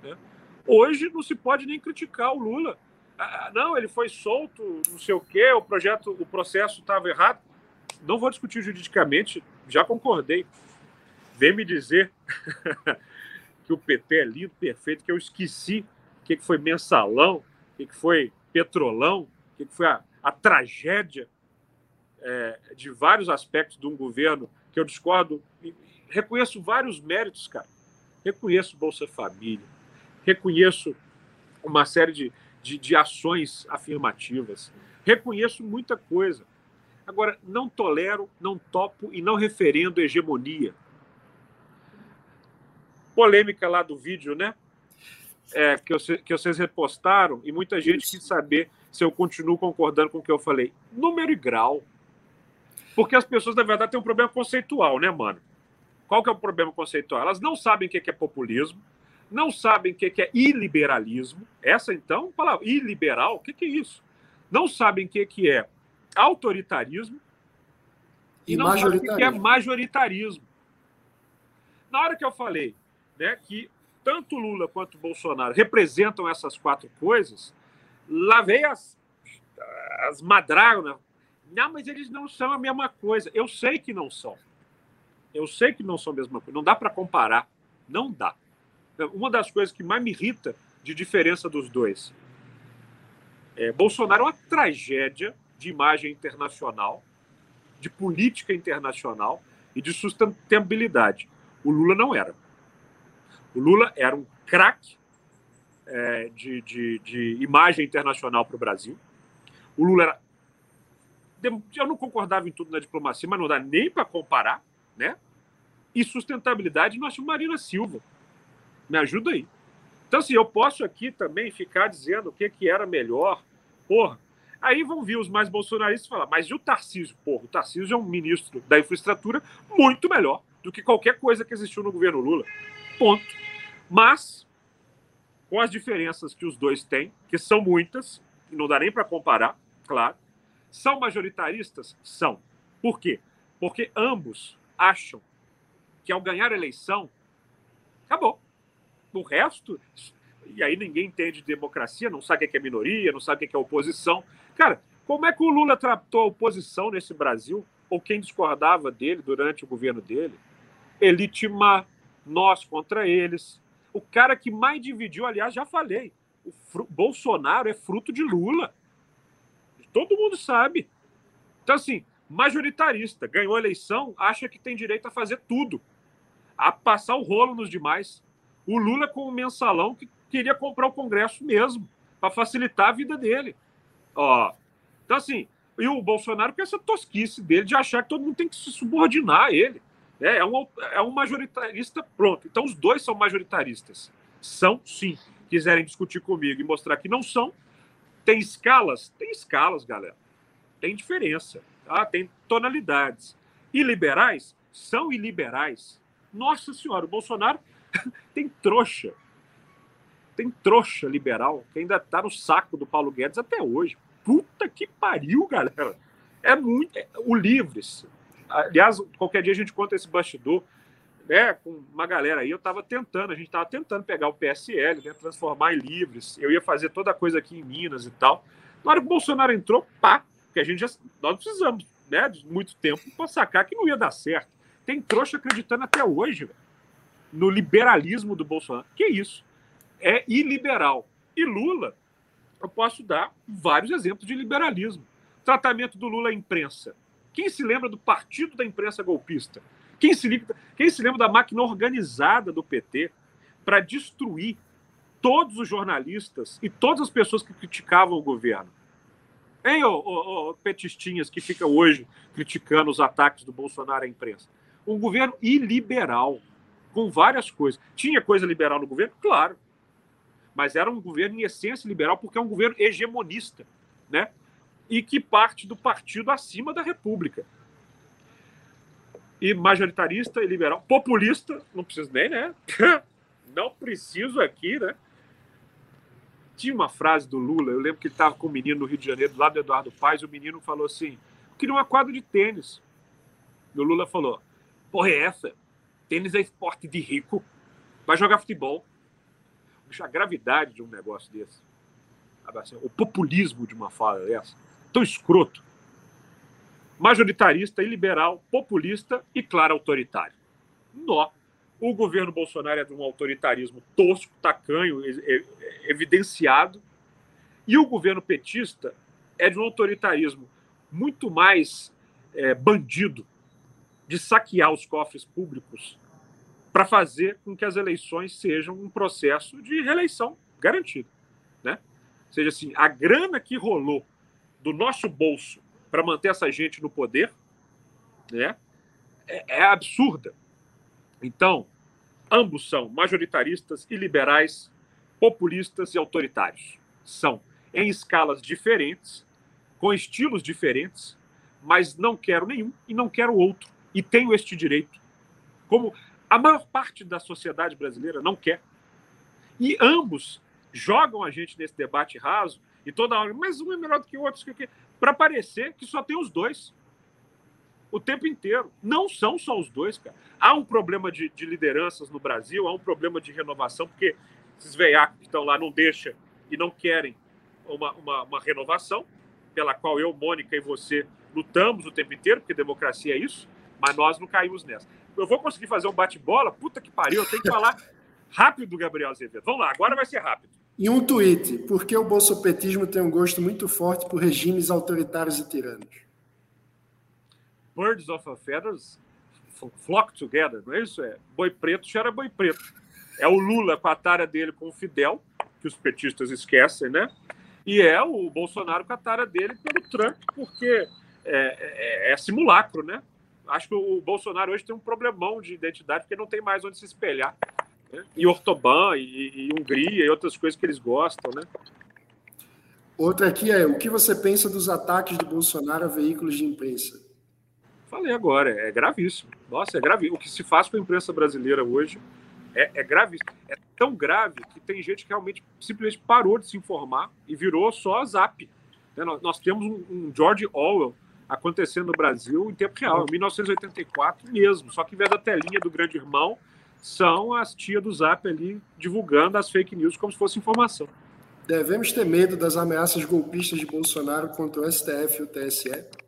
Né? Hoje não se pode nem criticar o Lula. Ah, ah não, ele foi solto, não sei o quê, o projeto, o processo estava errado. Não vou discutir juridicamente, já concordei. Vem me dizer que o PT é lindo, perfeito, que eu esqueci que foi mensalão, o que foi Petrolão, o que foi a, a tragédia é, de vários aspectos de um governo que eu discordo. Reconheço vários méritos, cara. Reconheço Bolsa Família, reconheço uma série de, de, de ações afirmativas, reconheço muita coisa. Agora, não tolero, não topo e não referendo hegemonia. Polêmica lá do vídeo, né? É, que, eu, que vocês repostaram e muita gente quis saber se eu continuo concordando com o que eu falei. Número e grau. Porque as pessoas, na verdade, têm um problema conceitual, né, mano? Qual que é o problema conceitual? Elas não sabem o que é populismo, não sabem o que é iliberalismo. Essa, então, palavra iliberal, o que é isso? Não sabem o que é autoritarismo e, e não sabem o que é majoritarismo. Na hora que eu falei né, que tanto Lula quanto Bolsonaro representam essas quatro coisas, lá veio as, as madragas, não, mas eles não são a mesma coisa. Eu sei que não são. Eu sei que não são a mesma coisa. Não dá para comparar. Não dá. Uma das coisas que mais me irrita de diferença dos dois. É, Bolsonaro é uma tragédia de imagem internacional, de política internacional e de sustentabilidade. O Lula não era. O Lula era um craque é, de, de, de imagem internacional para o Brasil. O Lula era eu não concordava em tudo na diplomacia, mas não dá nem para comparar, né? E sustentabilidade, nós tínhamos Marina Silva. Me ajuda aí. Então, assim, eu posso aqui também ficar dizendo o que, que era melhor. Porra, aí vão vir os mais bolsonaristas falar, mas e o Tarcísio? Porra, o Tarcísio é um ministro da infraestrutura muito melhor do que qualquer coisa que existiu no governo Lula. Ponto. Mas, com as diferenças que os dois têm, que são muitas, e não dá nem para comparar, claro, são majoritaristas? São. Por quê? Porque ambos acham que ao ganhar a eleição, acabou. O resto, e aí ninguém entende de democracia, não sabe o que é minoria, não sabe o que é oposição. Cara, como é que o Lula tratou a oposição nesse Brasil? Ou quem discordava dele durante o governo dele? Elite má, nós contra eles. O cara que mais dividiu, aliás, já falei, o Bolsonaro é fruto de Lula. Todo mundo sabe. Então, assim, majoritarista, ganhou a eleição, acha que tem direito a fazer tudo, a passar o rolo nos demais. O Lula com o mensalão que queria comprar o Congresso mesmo, para facilitar a vida dele. Ó, então, assim, e o Bolsonaro com essa tosquice dele de achar que todo mundo tem que se subordinar a ele. É, é, um, é um majoritarista pronto. Então, os dois são majoritaristas. São, sim. Quiserem discutir comigo e mostrar que não são, tem escalas? Tem escalas, galera. Tem diferença. Tá? Tem tonalidades. E liberais são iliberais. Nossa Senhora, o Bolsonaro tem trouxa. Tem trouxa liberal que ainda está no saco do Paulo Guedes até hoje. Puta que pariu, galera. É muito. É, o Livres. Aliás, qualquer dia a gente conta esse bastidor né, com uma galera aí, eu estava tentando, a gente estava tentando pegar o PSL, né, transformar em livres. Eu ia fazer toda a coisa aqui em Minas e tal. Na hora que o Bolsonaro entrou, pá, a gente já. Nós precisamos né, de muito tempo para sacar que não ia dar certo. Tem trouxa acreditando até hoje véio, no liberalismo do Bolsonaro. Que isso? É iliberal. E Lula, eu posso dar vários exemplos de liberalismo. Tratamento do Lula à imprensa. Quem se lembra do partido da imprensa golpista? Quem se, lembra, quem se lembra da máquina organizada do PT para destruir todos os jornalistas e todas as pessoas que criticavam o governo? Hein, ô, ô, ô, petistinhas que ficam hoje criticando os ataques do Bolsonaro à imprensa? Um governo iliberal, com várias coisas. Tinha coisa liberal no governo? Claro. Mas era um governo em essência liberal porque é um governo hegemonista, né? E que parte do partido acima da República e majoritarista e liberal. Populista, não preciso nem, né? não preciso aqui, né? Tinha uma frase do Lula, eu lembro que ele estava com um menino no Rio de Janeiro, do lado do Eduardo Paes, o menino falou assim: queria uma quadra de tênis. E o Lula falou: porra, é essa? Tênis é esporte de rico. Vai jogar futebol. A gravidade de um negócio desse. Assim, o populismo de uma fala dessa. Tão escroto majoritarista e liberal, populista e, claro, autoritário. Nó. O governo Bolsonaro é de um autoritarismo tosco, tacanho, evidenciado, E o governo petista é de um autoritarismo muito mais é, bandido de saquear os cofres públicos para fazer com que as eleições sejam um processo de reeleição garantido. Né? Ou seja, assim, a grana que rolou do nosso bolso para manter essa gente no poder né, é, é absurda. Então, ambos são majoritaristas e liberais, populistas e autoritários. São em escalas diferentes, com estilos diferentes, mas não quero nenhum e não quero outro. E tenho este direito. Como a maior parte da sociedade brasileira não quer. E ambos jogam a gente nesse debate raso e toda hora, mas um é melhor do que o outro, para parecer que só tem os dois. O tempo inteiro. Não são só os dois, cara. Há um problema de, de lideranças no Brasil, há um problema de renovação, porque esses veiacos que estão lá não deixam e não querem uma, uma, uma renovação, pela qual eu, Mônica e você lutamos o tempo inteiro, porque democracia é isso, mas nós não caímos nessa. Eu vou conseguir fazer um bate-bola? Puta que pariu, eu tenho que falar rápido, Gabriel Azevedo. Vamos lá, agora vai ser rápido. E um tweet, por que o bolsopetismo tem um gosto muito forte por regimes autoritários e tiranos? Birds of a feathers flock together, não é isso? É boi preto cheira boi preto. É o Lula com a tara dele com o Fidel, que os petistas esquecem, né? E é o Bolsonaro com a tara dele pelo Trump, porque é, é, é simulacro, né? Acho que o Bolsonaro hoje tem um problemão de identidade, porque não tem mais onde se espelhar. Né? E Ortoban, e, e Hungria, e outras coisas que eles gostam, né? Outra aqui é, o que você pensa dos ataques de Bolsonaro a veículos de imprensa? Falei agora, é gravíssimo. Nossa, é gravíssimo. O que se faz com a imprensa brasileira hoje é, é gravíssimo. É tão grave que tem gente que realmente simplesmente parou de se informar e virou só zap. Né? Nós, nós, temos um, um, George Orwell acontecendo no Brasil em tempo real, em 1984 mesmo. Só que em vez da telinha do grande irmão, são as tias do zap ali divulgando as fake news como se fosse informação. Devemos ter medo das ameaças golpistas de Bolsonaro contra o STF e o TSE?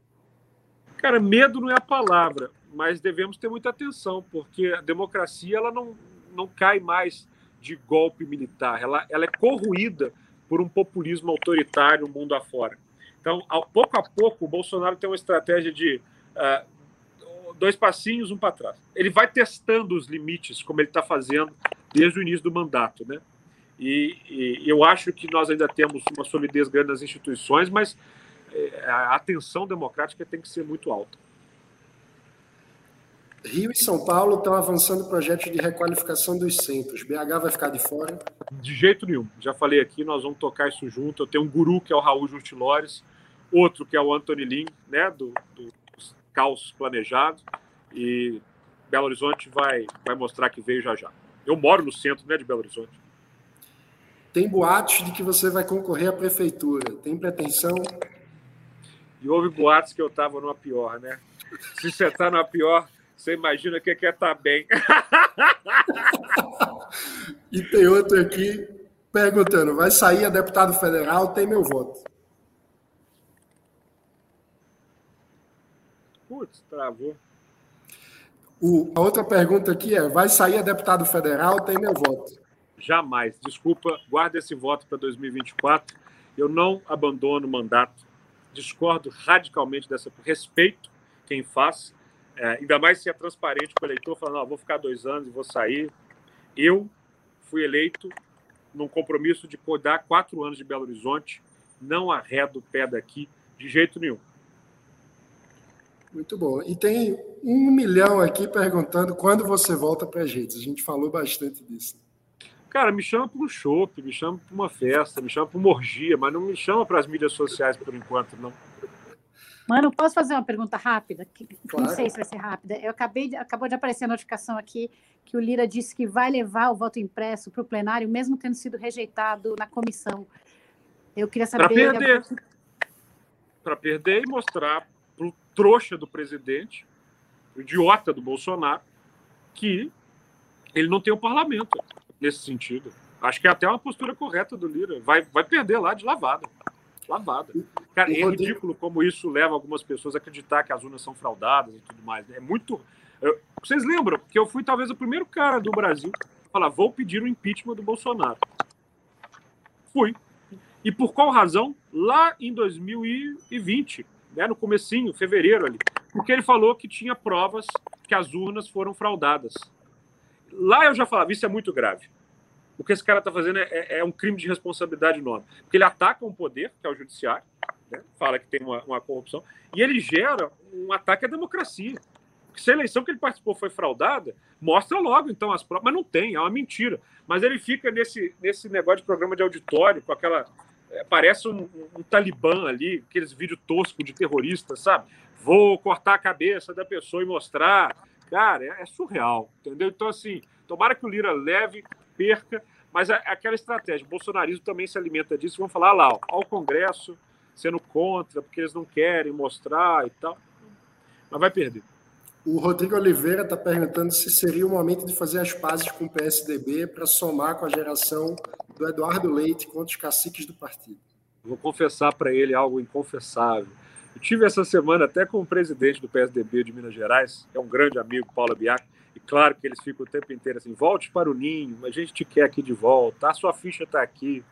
Cara, medo não é a palavra, mas devemos ter muita atenção, porque a democracia ela não, não cai mais de golpe militar, ela, ela é corruída por um populismo autoritário mundo afora. Então, ao, pouco a pouco, o Bolsonaro tem uma estratégia de uh, dois passinhos, um para trás. Ele vai testando os limites, como ele está fazendo desde o início do mandato, né? E, e, eu acho que nós ainda temos uma solidez grande nas instituições, mas a atenção democrática tem que ser muito alta. Rio e São Paulo estão avançando projetos de requalificação dos centros. BH vai ficar de fora? De jeito nenhum. Já falei aqui, nós vamos tocar isso junto. Eu tenho um guru que é o Raul Justilores, outro que é o Anthony Lin, né, do, do Caos Planejado, e Belo Horizonte vai, vai mostrar que veio já já. Eu moro no centro né, de Belo Horizonte. Tem boatos de que você vai concorrer à prefeitura. Tem pretensão? E houve boatos que eu estava numa pior, né? Se você está numa pior, você imagina o que é estar tá bem. e tem outro aqui perguntando: vai sair a deputado federal? Tem meu voto. Putz, travou. O, a outra pergunta aqui é: vai sair a deputado federal? Tem meu voto. Jamais. Desculpa, guarda esse voto para 2024. Eu não abandono o mandato discordo radicalmente dessa. Respeito quem faz, é, ainda mais se é transparente com o eleitor, falando, vou ficar dois anos e vou sair. Eu fui eleito num compromisso de cuidar quatro anos de Belo Horizonte, não arredo o pé daqui de jeito nenhum. Muito bom. E tem um milhão aqui perguntando quando você volta para as redes. A gente falou bastante disso. Cara, me chama para um shopping, me chama para uma festa, me chama para uma orgia, mas não me chama para as mídias sociais por enquanto, não. Mano, posso fazer uma pergunta rápida? Claro. Não sei se vai ser rápida. Eu acabei de, acabou de aparecer a notificação aqui que o Lira disse que vai levar o voto impresso para o plenário, mesmo tendo sido rejeitado na comissão. Eu queria saber. Para perder. Para perder e mostrar para o trouxa do presidente, o idiota do Bolsonaro, que ele não tem o parlamento nesse sentido. Acho que é até uma postura correta do Lira. Vai, vai perder lá de lavada. Lavada. Cara, é ridículo como isso leva algumas pessoas a acreditar que as urnas são fraudadas e tudo mais. É muito. Eu... Vocês lembram que eu fui talvez o primeiro cara do Brasil a falar: vou pedir o impeachment do Bolsonaro. Fui. E por qual razão? Lá em 2020, né, no comecinho, fevereiro ali. Porque ele falou que tinha provas que as urnas foram fraudadas. Lá eu já falava, isso é muito grave. O que esse cara está fazendo é, é, é, um crime de responsabilidade enorme. Porque ele ataca um poder, que é o judiciário, né, fala que tem uma, uma corrupção, e ele gera um ataque à democracia. Porque se a eleição que ele participou foi fraudada, mostra logo então as provas. Mas não tem, é uma mentira. Mas ele fica nesse, nesse negócio de programa de auditório, com aquela é, parece um, um, talibã ali, aqueles vídeos toscos de terrorista, sabe? Vou cortar a cabeça da pessoa e mostrar. Cara, é, é surreal, entendeu? Então, assim, tomara que o Lira leve, perca, mas é, é aquela estratégia. O bolsonarismo também se alimenta disso. Vão falar lá, ó, ao Congresso sendo contra, porque eles não querem mostrar e tal. Mas vai perder. O Rodrigo Oliveira está perguntando se seria o momento de fazer as pazes com o PSDB para somar com a geração do Eduardo Leite contra os caciques do partido. Vou confessar para ele algo inconfessável. Eu tive essa semana até com o presidente do PSDB de Minas Gerais, que é um grande amigo, Paulo Biac, e claro que eles ficam o tempo inteiro assim: volte para o ninho, a gente te quer aqui de volta, a sua ficha está aqui.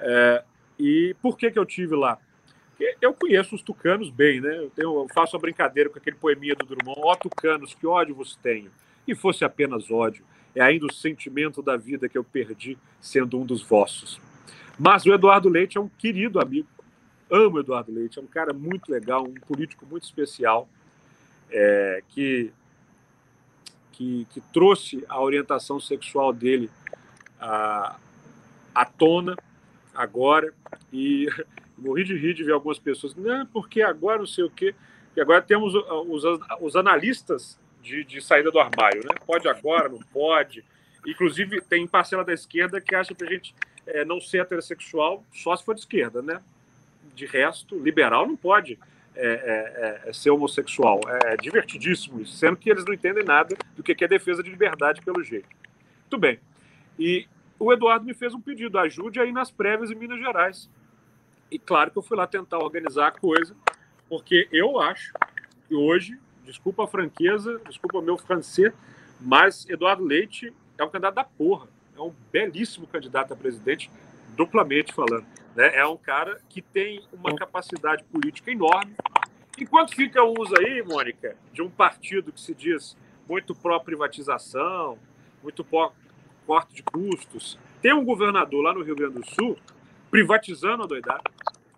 É, e por que, que eu tive lá? Porque eu conheço os tucanos bem, né? Eu, tenho, eu faço a brincadeira com aquele poeminha do Drummond: ó, tucanos, que ódio vos tenho. E fosse apenas ódio, é ainda o sentimento da vida que eu perdi sendo um dos vossos. Mas o Eduardo Leite é um querido amigo. Amo Eduardo Leite, é um cara muito legal, um político muito especial, é, que, que, que, trouxe a orientação sexual dele à, à tona agora. E morri de rir de ver algumas pessoas, não, porque agora não sei o quê. E agora temos os, os analistas de, de saída do armário, né? Pode agora, não pode. Inclusive, tem parcela da esquerda que acha que a gente é, não ser heterossexual só se for de esquerda, né? De resto, liberal não pode é, é, é, ser homossexual. É divertidíssimo isso, sendo que eles não entendem nada do que é defesa de liberdade, pelo jeito. Muito bem. E o Eduardo me fez um pedido: ajude aí nas prévias em Minas Gerais. E claro que eu fui lá tentar organizar a coisa, porque eu acho que hoje desculpa a franqueza, desculpa o meu francês, mas Eduardo Leite é um candidato da porra. É um belíssimo candidato a presidente, duplamente falando. Né? É um cara que tem uma capacidade política enorme. Enquanto fica o uso aí, Mônica, de um partido que se diz muito pró-privatização, muito pró-corte de custos, tem um governador lá no Rio Grande do Sul privatizando a doidada,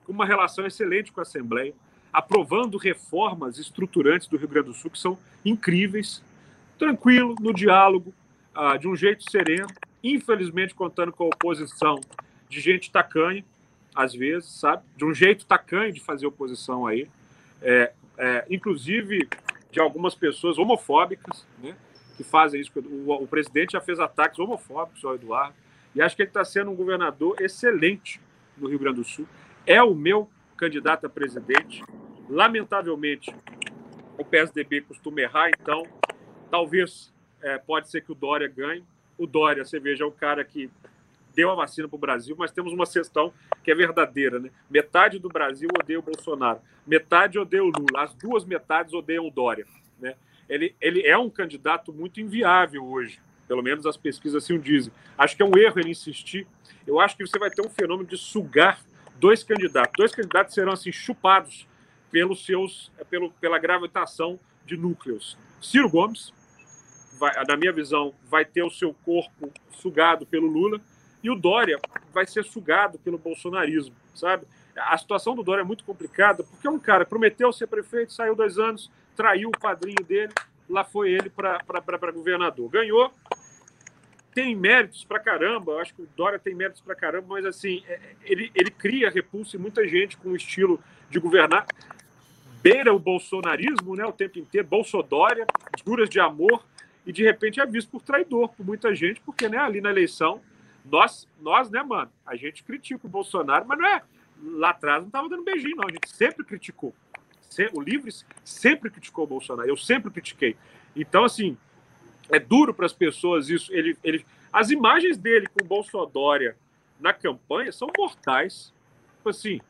com uma relação excelente com a Assembleia, aprovando reformas estruturantes do Rio Grande do Sul que são incríveis, tranquilo, no diálogo, ah, de um jeito sereno, infelizmente contando com a oposição de gente tacanha, às vezes, sabe? De um jeito tacanho de fazer oposição aí, é, é, inclusive de algumas pessoas homofóbicas, né? Que fazem isso. O, o presidente já fez ataques homofóbicos ao Eduardo, e acho que ele está sendo um governador excelente no Rio Grande do Sul. É o meu candidato a presidente. Lamentavelmente, o PSDB costuma errar, então talvez é, pode ser que o Dória ganhe. O Dória, você veja, é um cara que deu a vacina para o Brasil, mas temos uma questão que é verdadeira, né? Metade do Brasil odeia o Bolsonaro, metade odeia o Lula, as duas metades odeiam o Dória, né? Ele, ele é um candidato muito inviável hoje, pelo menos as pesquisas assim o dizem. Acho que é um erro ele insistir. Eu acho que você vai ter um fenômeno de sugar dois candidatos. Dois candidatos serão assim chupados pelos seus, pelo, pela gravitação de núcleos. Ciro Gomes, vai, na minha visão, vai ter o seu corpo sugado pelo Lula e o Dória vai ser sugado pelo bolsonarismo, sabe? A situação do Dória é muito complicada porque é um cara prometeu ser prefeito, saiu dois anos, traiu o padrinho dele, lá foi ele para governador. Ganhou, tem méritos para caramba, eu acho que o Dória tem méritos para caramba, mas assim, é, ele, ele cria repulsa em muita gente com o estilo de governar. Beira o bolsonarismo né, o tempo inteiro, Bolsodória, juras de amor, e de repente é visto por traidor por muita gente, porque né, ali na eleição, nós, nós, né, mano, a gente critica o Bolsonaro, mas não é. Lá atrás não estava dando beijinho, não. A gente sempre criticou. O Livres sempre criticou o Bolsonaro. Eu sempre critiquei. Então, assim, é duro para as pessoas isso. Ele, ele, as imagens dele com o Bolsonaro na campanha são mortais. Tipo assim,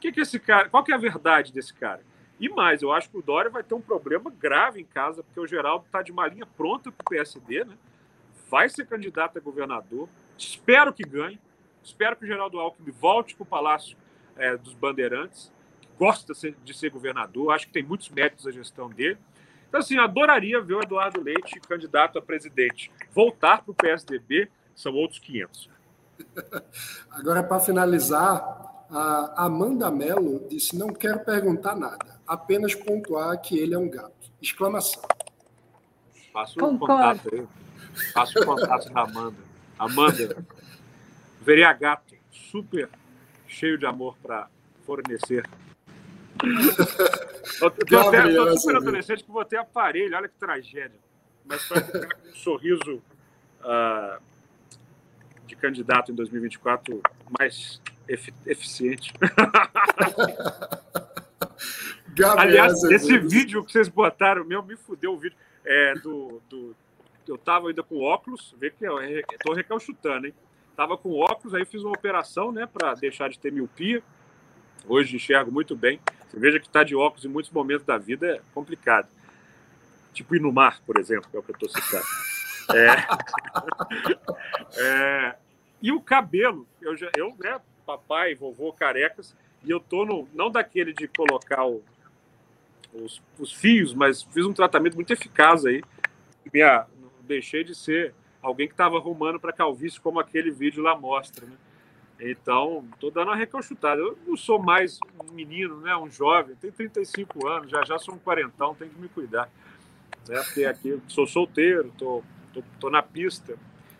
que que esse cara, qual que é a verdade desse cara? E mais, eu acho que o Dória vai ter um problema grave em casa, porque o Geraldo está de malinha pronta para o PSD, né? Vai ser candidato a governador. Espero que ganhe. Espero que o Geraldo Alckmin volte para o Palácio é, dos Bandeirantes, gosta de ser governador, acho que tem muitos méritos a gestão dele. Então, assim, adoraria ver o Eduardo Leite candidato a presidente. Voltar para o PSDB são outros 500. Agora, para finalizar, a Amanda Mello disse: Não quero perguntar nada, apenas pontuar que ele é um gato. Exclamação. Passa o contato aí. Passa o contato da Amanda. Amanda, veria gato, super cheio de amor para fornecer. Eu até, super adolescente que vou ter aparelho, olha que tragédia. Mas para ficar com um sorriso uh, de candidato em 2024 mais efic eficiente. Aliás, esse vídeo que vocês botaram, meu, me fudeu o vídeo. É, do, do, eu tava ainda com óculos, vê que eu tô recalchutando, hein? Tava com óculos, aí fiz uma operação, né, para deixar de ter miopia. Hoje enxergo muito bem. Você veja que tá de óculos em muitos momentos da vida é complicado. Tipo ir no mar, por exemplo, que é o que eu tô citando. É... é... E o cabelo, eu já, eu, né, papai, vovô, carecas, e eu tô no, não daquele de colocar o, os, os fios, mas fiz um tratamento muito eficaz aí. Minha, deixei de ser alguém que estava arrumando para calvície, como aquele vídeo lá mostra, né? Então, estou dando uma recalchutada. Eu não sou mais um menino, né? um jovem, tenho 35 anos, já já sou um quarentão, tenho que me cuidar. Né? Porque aqui sou solteiro, estou tô, tô, tô na pista,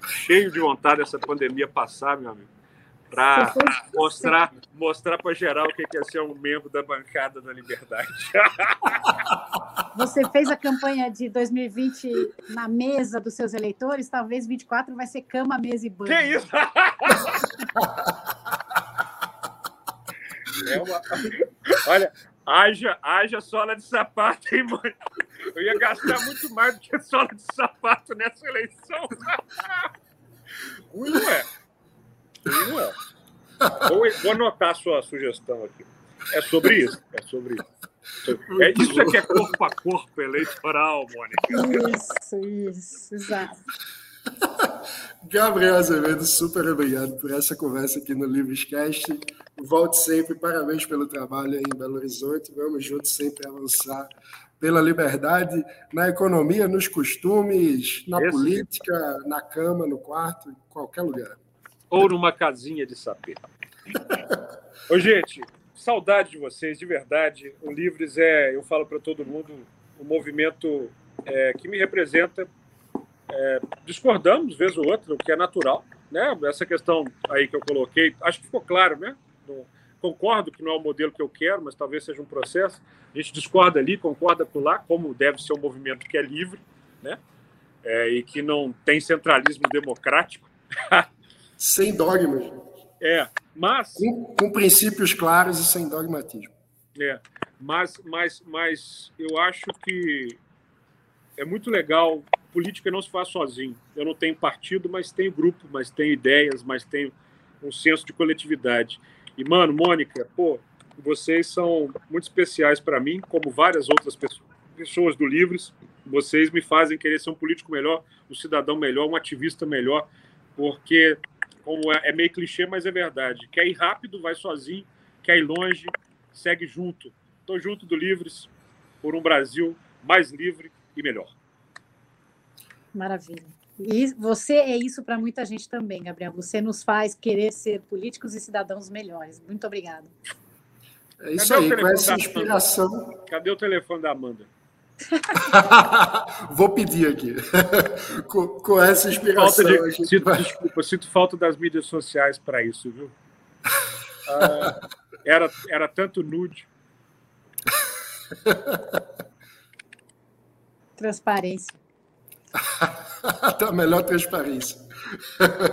cheio de vontade dessa pandemia passar, meu amigo para mostrar, mostrar para geral o que é ser um membro da bancada da Liberdade. Você fez a campanha de 2020 na mesa dos seus eleitores, talvez 24 vai ser cama, mesa e banho. Que isso? É uma... Olha, haja, haja sola de sapato, hein, mãe? Eu ia gastar muito mais do que sola de sapato nessa eleição. Não é? Não é. Vou, vou anotar a sua sugestão aqui. É sobre isso. É sobre isso. É, isso é que é corpo a corpo eleitoral, Mônica. Isso, isso, exato. Gabriel Azevedo, super obrigado por essa conversa aqui no Livrescast. Volte sempre, parabéns pelo trabalho aí em Belo Horizonte. Vamos juntos sempre avançar pela liberdade na economia, nos costumes, na Esse... política, na cama, no quarto, em qualquer lugar ou numa casinha de sapê. Ô, gente, saudade de vocês, de verdade. O Livres é, eu falo para todo mundo, um movimento é, que me representa. É, discordamos, vez ou outra, o que é natural. Né? Essa questão aí que eu coloquei, acho que ficou claro, né? concordo que não é o modelo que eu quero, mas talvez seja um processo. A gente discorda ali, concorda por lá, como deve ser um movimento que é livre, né? É, e que não tem centralismo democrático. Sem dogmas. É, mas. Com, com, princípios claros e sem dogmatismo. É, mas, mas, mas eu acho que é muito legal. Política não se faz sozinho. Eu não tenho partido, mas tenho grupo, mas tenho ideias, mas tenho um senso de coletividade. E, mano, Mônica, pô, vocês são muito especiais para mim, como várias outras pessoas do Livres. Vocês me fazem querer ser um político melhor, um cidadão melhor, um ativista melhor, porque como é, é meio clichê, mas é verdade. Quer ir rápido, vai sozinho. Quer ir longe, segue junto. Estou junto do Livres por um Brasil mais livre e melhor. Maravilha. E você é isso para muita gente também, Gabriel. Você nos faz querer ser políticos e cidadãos melhores. Muito obrigado. É isso Cadê aí, com essa inspiração. Cadê o telefone da Amanda? Vou pedir aqui. com, com, essa inspiração. De, sinto, vai... Desculpa, sinto falta das mídias sociais para isso, viu? Uh, era, era tanto nude. Transparência. tá melhor transparência.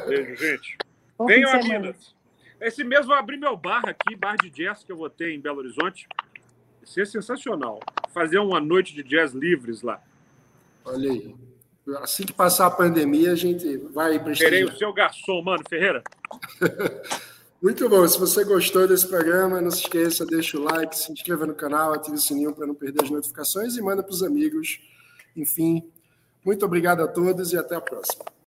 Beijo, gente. Venham a Minas. Esse mês vou abrir meu bar aqui, bar de jazz que eu vou ter em Belo Horizonte ser sensacional. Fazer uma noite de jazz livres lá. Olha aí. Assim que passar a pandemia, a gente vai para Terei o seu garçom, mano, Ferreira. Muito bom. Se você gostou desse programa, não se esqueça, deixa o like, se inscreva no canal, ative o sininho para não perder as notificações e manda para os amigos. Enfim, muito obrigado a todos e até a próxima.